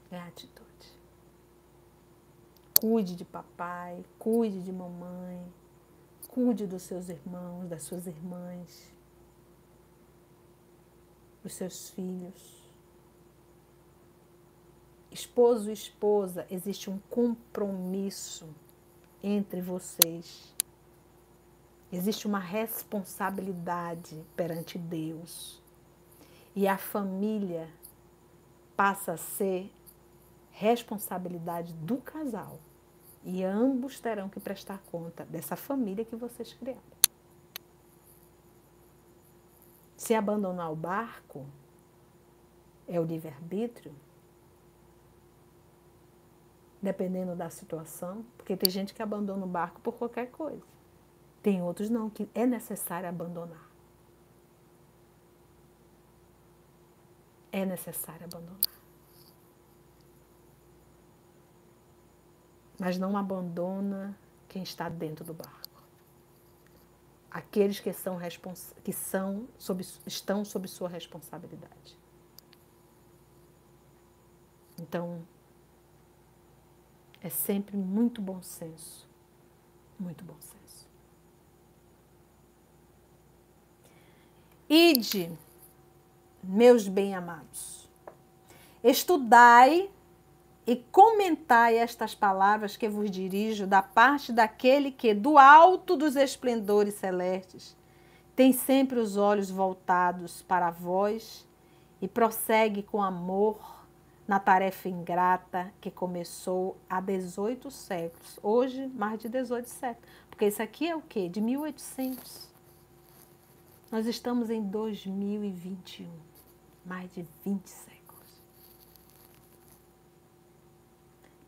É atitude. Cuide de papai, cuide de mamãe, Cuide dos seus irmãos, das suas irmãs, dos seus filhos. Esposo e esposa, existe um compromisso entre vocês. Existe uma responsabilidade perante Deus. E a família passa a ser responsabilidade do casal. E ambos terão que prestar conta dessa família que vocês criaram. Se abandonar o barco é o livre-arbítrio, dependendo da situação, porque tem gente que abandona o barco por qualquer coisa. Tem outros não, que é necessário abandonar. É necessário abandonar. Mas não abandona quem está dentro do barco. Aqueles que, são, que são sob, estão sob sua responsabilidade. Então, é sempre muito bom senso. Muito bom senso. Ide, meus bem-amados, estudai e comentai estas palavras que vos dirijo da parte daquele que, do alto dos esplendores celestes, tem sempre os olhos voltados para vós e prossegue com amor na tarefa ingrata que começou há 18 séculos. Hoje, mais de 18 séculos. Porque isso aqui é o quê? De 1800. Nós estamos em 2021. Mais de 20 séculos.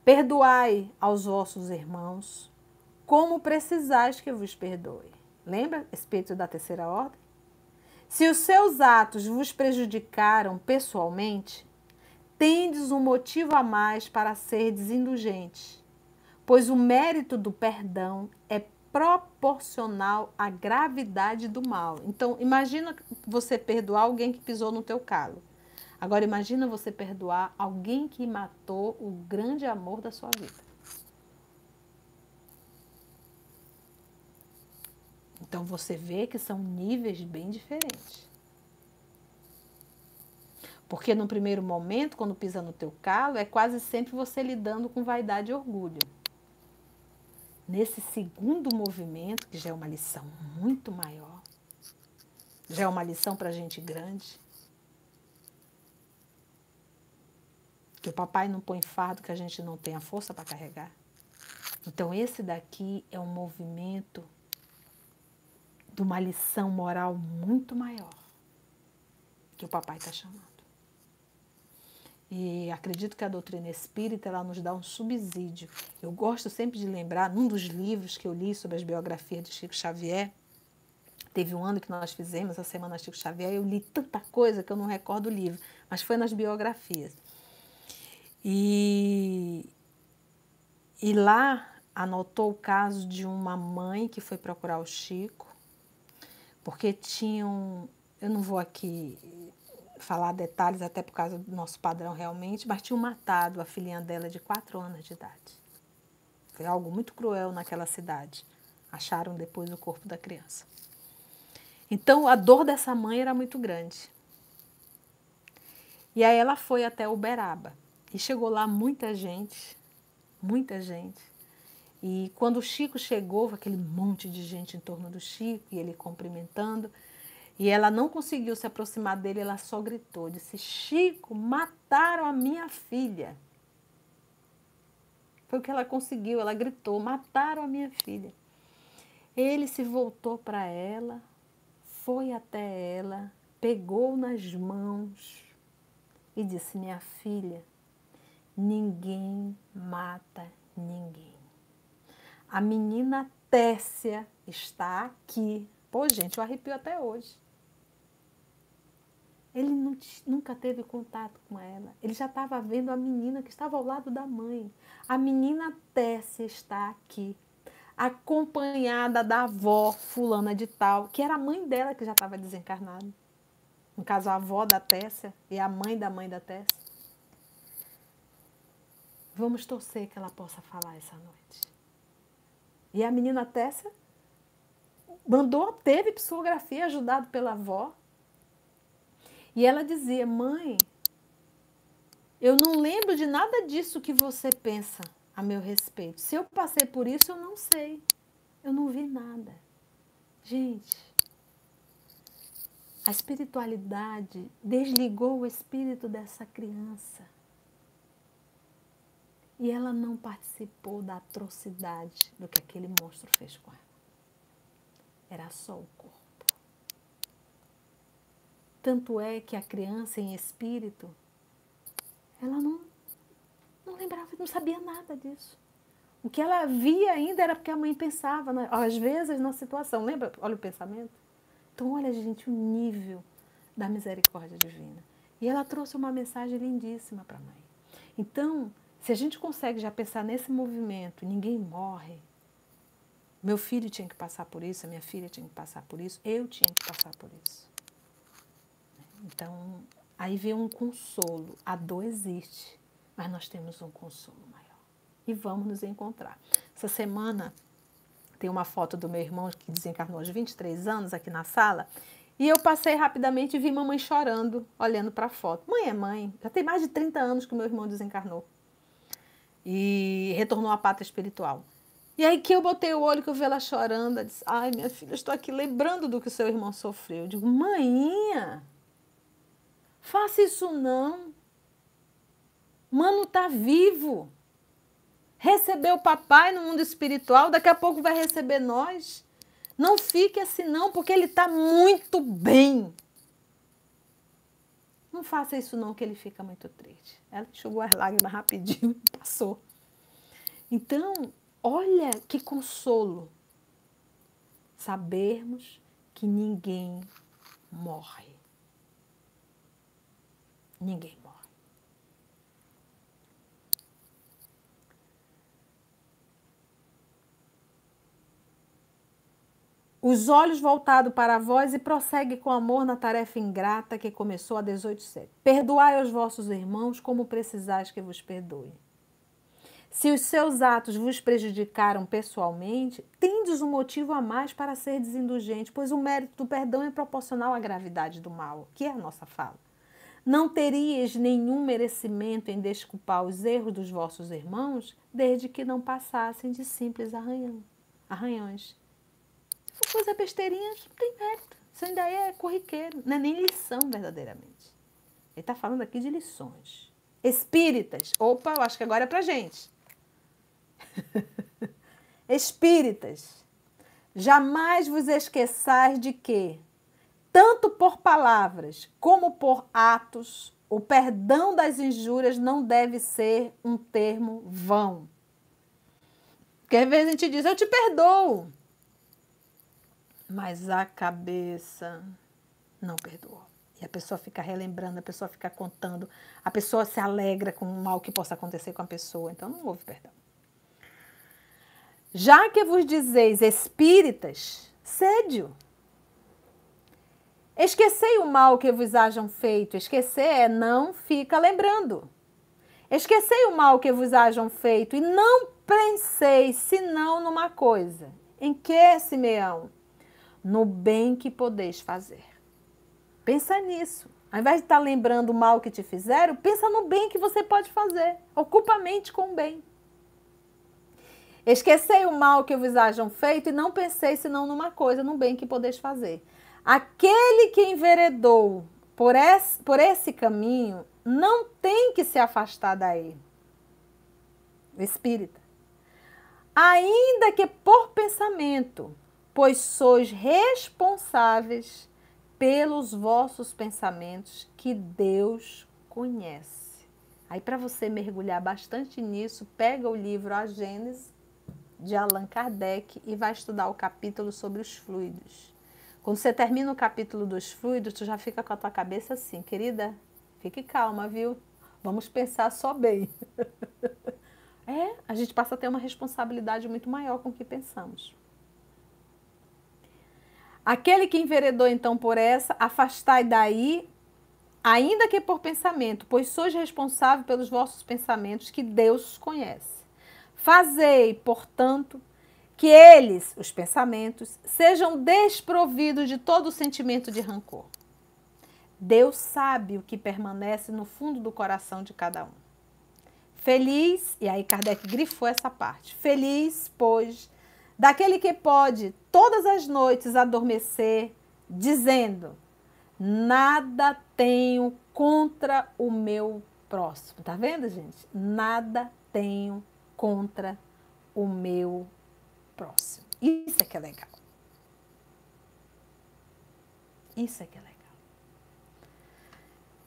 Perdoai aos vossos irmãos, como precisais que vos perdoe. Lembra, espírito da terceira ordem? Se os seus atos vos prejudicaram pessoalmente, tendes um motivo a mais para ser indulgente, pois o mérito do perdão proporcional à gravidade do mal. Então, imagina você perdoar alguém que pisou no teu calo. Agora imagina você perdoar alguém que matou o grande amor da sua vida. Então você vê que são níveis bem diferentes. Porque no primeiro momento, quando pisa no teu calo, é quase sempre você lidando com vaidade e orgulho. Nesse segundo movimento, que já é uma lição muito maior, já é uma lição para gente grande, que o papai não põe fardo que a gente não tem a força para carregar. Então, esse daqui é um movimento de uma lição moral muito maior que o papai está chamando. E acredito que a doutrina espírita ela nos dá um subsídio. Eu gosto sempre de lembrar, num dos livros que eu li sobre as biografias de Chico Xavier, teve um ano que nós fizemos a Semana Chico Xavier, eu li tanta coisa que eu não recordo o livro, mas foi nas biografias. E, e lá anotou o caso de uma mãe que foi procurar o Chico, porque tinham, eu não vou aqui falar detalhes, até por causa do nosso padrão realmente, mas tinham matado a filhinha dela de quatro anos de idade. Foi algo muito cruel naquela cidade. Acharam depois o corpo da criança. Então a dor dessa mãe era muito grande. E aí ela foi até Uberaba. E chegou lá muita gente, muita gente. E quando o Chico chegou, aquele monte de gente em torno do Chico, e ele cumprimentando, e ela não conseguiu se aproximar dele, ela só gritou, disse: Chico, mataram a minha filha. Foi o que ela conseguiu, ela gritou: mataram a minha filha. Ele se voltou para ela, foi até ela, pegou nas mãos e disse: Minha filha, ninguém mata ninguém. A menina Téssia está aqui. Pô, gente, eu arrepio até hoje. Ele não, nunca teve contato com ela. Ele já estava vendo a menina que estava ao lado da mãe. A menina Tessia está aqui, acompanhada da avó fulana de tal, que era a mãe dela que já estava desencarnada. No caso, a avó da Tessia e a mãe da mãe da Tessia. Vamos torcer que ela possa falar essa noite. E a menina Tessia mandou, teve psicografia ajudado pela avó e ela dizia: Mãe, eu não lembro de nada disso que você pensa a meu respeito. Se eu passei por isso, eu não sei. Eu não vi nada. Gente, a espiritualidade desligou o espírito dessa criança. E ela não participou da atrocidade do que aquele monstro fez com ela. Era só o corpo. Tanto é que a criança em espírito, ela não, não lembrava, não sabia nada disso. O que ela via ainda era porque a mãe pensava, né? às vezes, na situação. Lembra? Olha o pensamento. Então, olha, gente, o nível da misericórdia divina. E ela trouxe uma mensagem lindíssima para a mãe. Então, se a gente consegue já pensar nesse movimento, ninguém morre. Meu filho tinha que passar por isso, a minha filha tinha que passar por isso, eu tinha que passar por isso. Então, aí vem um consolo. A dor existe, mas nós temos um consolo maior. E vamos nos encontrar. Essa semana tem uma foto do meu irmão que desencarnou aos 23 anos aqui na sala. E eu passei rapidamente e vi mamãe chorando, olhando para a foto. Mãe é mãe, já tem mais de 30 anos que meu irmão desencarnou. E retornou à pátria espiritual. E aí que eu botei o olho, que eu vi ela chorando, ela disse, ai minha filha, estou aqui lembrando do que o seu irmão sofreu. Eu digo, mãinha, faça isso não. Mano tá vivo. Recebeu o papai no mundo espiritual, daqui a pouco vai receber nós. Não fique assim não, porque ele está muito bem. Não faça isso não, que ele fica muito triste. Ela enxugou as lágrimas rapidinho e passou. Então, olha que consolo sabermos que ninguém morre. Ninguém os olhos voltados para vós e prossegue com amor na tarefa ingrata que começou a 18 Perdoai os vossos irmãos como precisais que vos perdoe. Se os seus atos vos prejudicaram pessoalmente, tendes um motivo a mais para ser desindulgente, pois o mérito do perdão é proporcional à gravidade do mal, que é a nossa fala. Não terias nenhum merecimento em desculpar os erros dos vossos irmãos, desde que não passassem de simples arranhão, arranhões essa coisa besteirinha não tem mérito. Isso ainda é corriqueiro, não é nem lição verdadeiramente. Ele está falando aqui de lições. Espíritas. Opa, eu acho que agora é para gente. Espíritas. Jamais vos esqueçais de que, tanto por palavras como por atos, o perdão das injúrias não deve ser um termo vão. Porque às vezes a gente diz, eu te perdoo. Mas a cabeça não perdoa. E a pessoa fica relembrando, a pessoa fica contando, a pessoa se alegra com o mal que possa acontecer com a pessoa. Então não houve perdão. Já que vos dizeis espíritas, sédio. Esquecei o mal que vos hajam feito. Esquecer é não fica lembrando. Esquecei o mal que vos hajam feito e não penseis senão numa coisa. Em que, Simeão? no bem que podeis fazer. Pensa nisso. Ao invés de estar lembrando o mal que te fizeram, pensa no bem que você pode fazer. Ocupa a mente com o bem. Esquecei o mal que vos hajam feito e não pensei senão numa coisa, no bem que podeis fazer. Aquele que enveredou por esse, por esse caminho não tem que se afastar daí. Espírita. Ainda que por pensamento pois sois responsáveis pelos vossos pensamentos que Deus conhece. Aí, para você mergulhar bastante nisso, pega o livro A Gênese de Allan Kardec e vai estudar o capítulo sobre os fluidos. Quando você termina o capítulo dos fluidos, tu já fica com a tua cabeça assim, querida, fique calma, viu? Vamos pensar só bem. é, a gente passa a ter uma responsabilidade muito maior com o que pensamos. Aquele que enveredou então por essa, afastai daí, ainda que por pensamento, pois sois responsável pelos vossos pensamentos que Deus conhece. Fazei, portanto, que eles, os pensamentos, sejam desprovidos de todo sentimento de rancor. Deus sabe o que permanece no fundo do coração de cada um. Feliz, e aí Kardec grifou essa parte, feliz, pois, daquele que pode todas as noites adormecer, dizendo: Nada tenho contra o meu próximo. Tá vendo, gente? Nada tenho contra o meu próximo. Isso é que é legal. Isso é que é legal.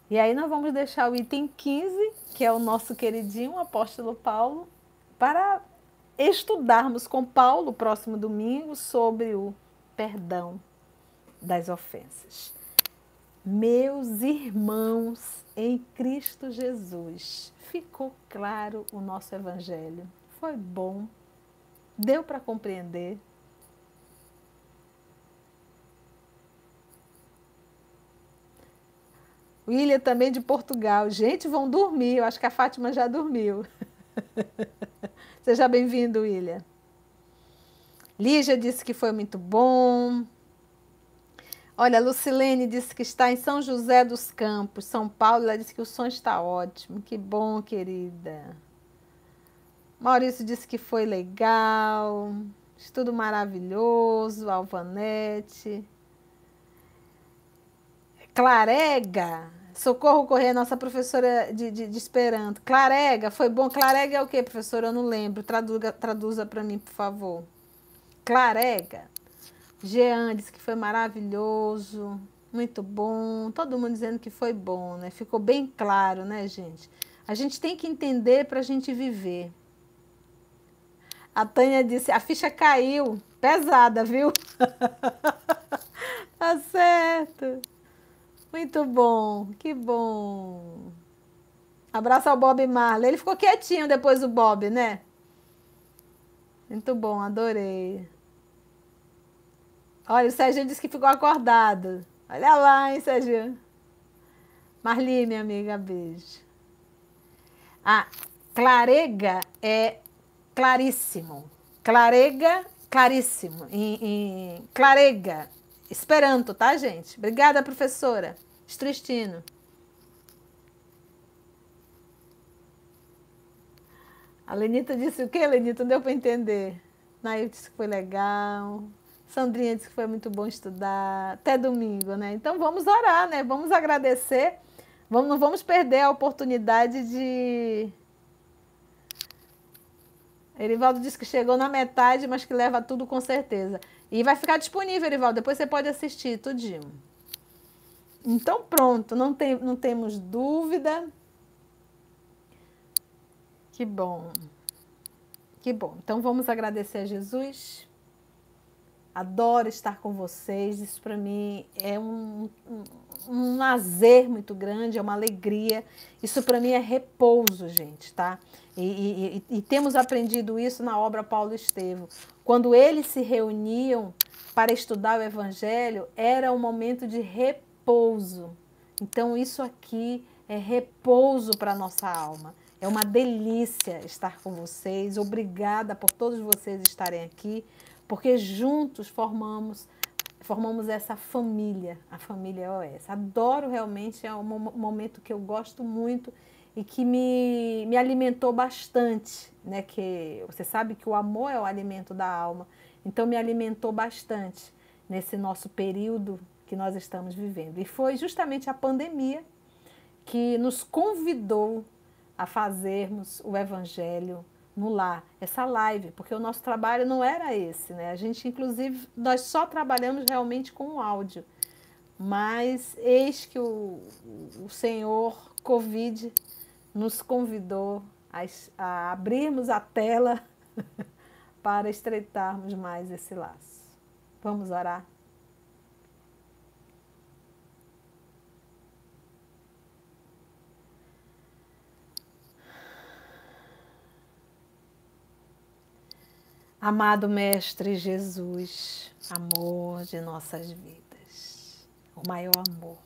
E aí nós vamos deixar o item 15, que é o nosso queridinho apóstolo Paulo, para estudarmos com Paulo próximo domingo sobre o perdão das ofensas. Meus irmãos em Cristo Jesus, ficou claro o nosso evangelho? Foi bom? Deu para compreender? William também de Portugal. Gente, vão dormir. Eu acho que a Fátima já dormiu. Seja bem-vindo, William. Lígia disse que foi muito bom. Olha, Lucilene disse que está em São José dos Campos, São Paulo. Ela disse que o som está ótimo. Que bom, querida. Maurício disse que foi legal. Estudo maravilhoso. Alvanete. Clarega, Socorro Corrêa, nossa professora de, de, de, Esperanto. Clarega, foi bom. Clarega é o que, professora? Eu não lembro. Traduza, traduza para mim, por favor. Clarega. Jean disse que foi maravilhoso, muito bom. Todo mundo dizendo que foi bom, né? Ficou bem claro, né, gente? A gente tem que entender para a gente viver. A Tânia disse: a ficha caiu. Pesada, viu? tá certo. Muito bom, que bom. Abraço ao Bob Marley. Ele ficou quietinho depois do Bob, né? Muito bom, adorei. Olha, o Sérgio disse que ficou acordado. Olha lá, hein, Sérgio. Marli, minha amiga, beijo. Ah, clarega é claríssimo. Clarega, claríssimo. Em, em, clarega, esperanto, tá, gente? Obrigada, professora. Estristino. A Lenita disse o quê, Lenita? Não deu para entender. Nail disse que foi legal. Sandrinha disse que foi muito bom estudar. Até domingo, né? Então vamos orar, né? Vamos agradecer. Vamos, não vamos perder a oportunidade de. Erivaldo disse que chegou na metade, mas que leva tudo com certeza. E vai ficar disponível, Erivaldo. Depois você pode assistir tudinho. Então pronto, não, tem, não temos dúvida. Que bom. Que bom. Então vamos agradecer a Jesus. Adoro estar com vocês. Isso para mim é um, um, um lazer muito grande, é uma alegria. Isso para mim é repouso, gente, tá? E, e, e, temos aprendido isso na obra Paulo Estevo. Quando eles se reuniam para estudar o Evangelho, era um momento de repouso. Então, isso aqui é repouso para a nossa alma. É uma delícia estar com vocês. Obrigada por todos vocês estarem aqui, porque juntos formamos formamos essa família, a família OS. Adoro realmente, é um momento que eu gosto muito e que me, me alimentou bastante, né? Que você sabe que o amor é o alimento da alma, então me alimentou bastante nesse nosso período que nós estamos vivendo. E foi justamente a pandemia que nos convidou a fazermos o evangelho no lar, essa live, porque o nosso trabalho não era esse, né? A gente, inclusive, nós só trabalhamos realmente com o áudio. Mas eis que o, o Senhor Covid nos convidou a, a abrirmos a tela para estreitarmos mais esse laço. Vamos orar? Amado Mestre Jesus, amor de nossas vidas, o maior amor.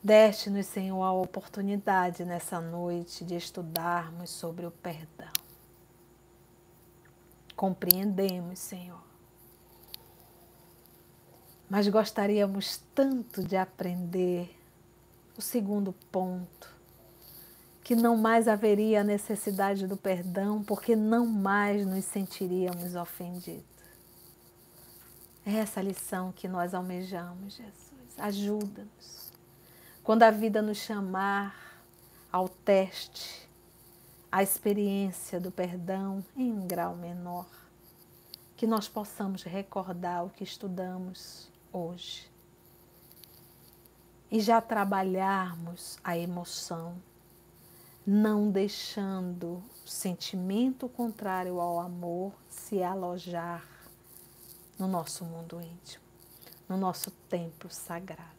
Deste-nos, Senhor, a oportunidade nessa noite de estudarmos sobre o perdão. Compreendemos, Senhor. Mas gostaríamos tanto de aprender o segundo ponto que não mais haveria a necessidade do perdão, porque não mais nos sentiríamos ofendidos. É essa lição que nós almejamos, Jesus. Ajuda-nos. Quando a vida nos chamar ao teste, à experiência do perdão em um grau menor, que nós possamos recordar o que estudamos hoje e já trabalharmos a emoção, não deixando o sentimento contrário ao amor se alojar no nosso mundo íntimo, no nosso templo sagrado.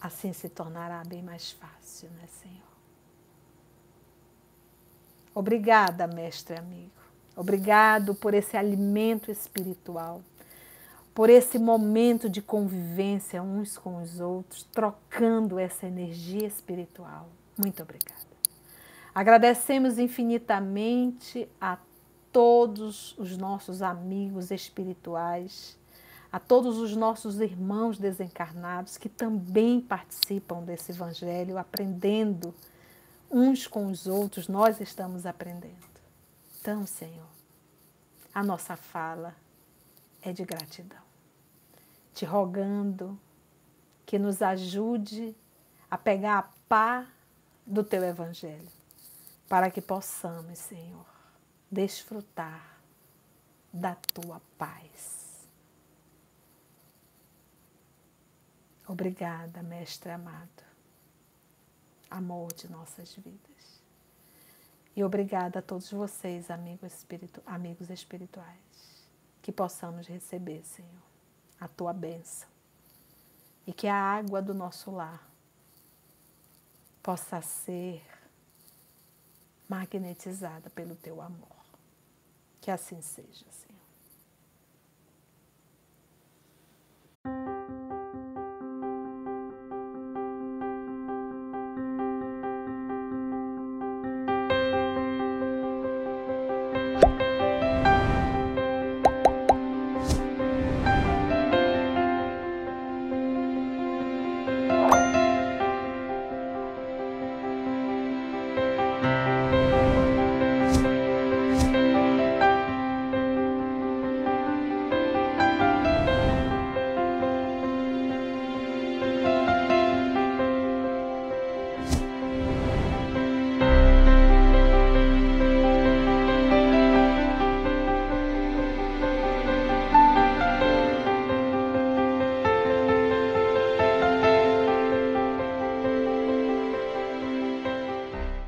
Assim se tornará bem mais fácil, né, Senhor? Obrigada, mestre amigo. Obrigado por esse alimento espiritual, por esse momento de convivência uns com os outros, trocando essa energia espiritual. Muito obrigada. Agradecemos infinitamente a todos os nossos amigos espirituais, a todos os nossos irmãos desencarnados que também participam desse evangelho, aprendendo uns com os outros, nós estamos aprendendo. Então, Senhor, a nossa fala é de gratidão, te rogando que nos ajude a pegar a pá do teu evangelho, para que possamos, Senhor, desfrutar da tua paz. Obrigada, Mestre amado, amor de nossas vidas. E obrigada a todos vocês, amigos, espiritu amigos espirituais, que possamos receber, Senhor, a tua bênção. E que a água do nosso lar possa ser magnetizada pelo teu amor. Que assim seja.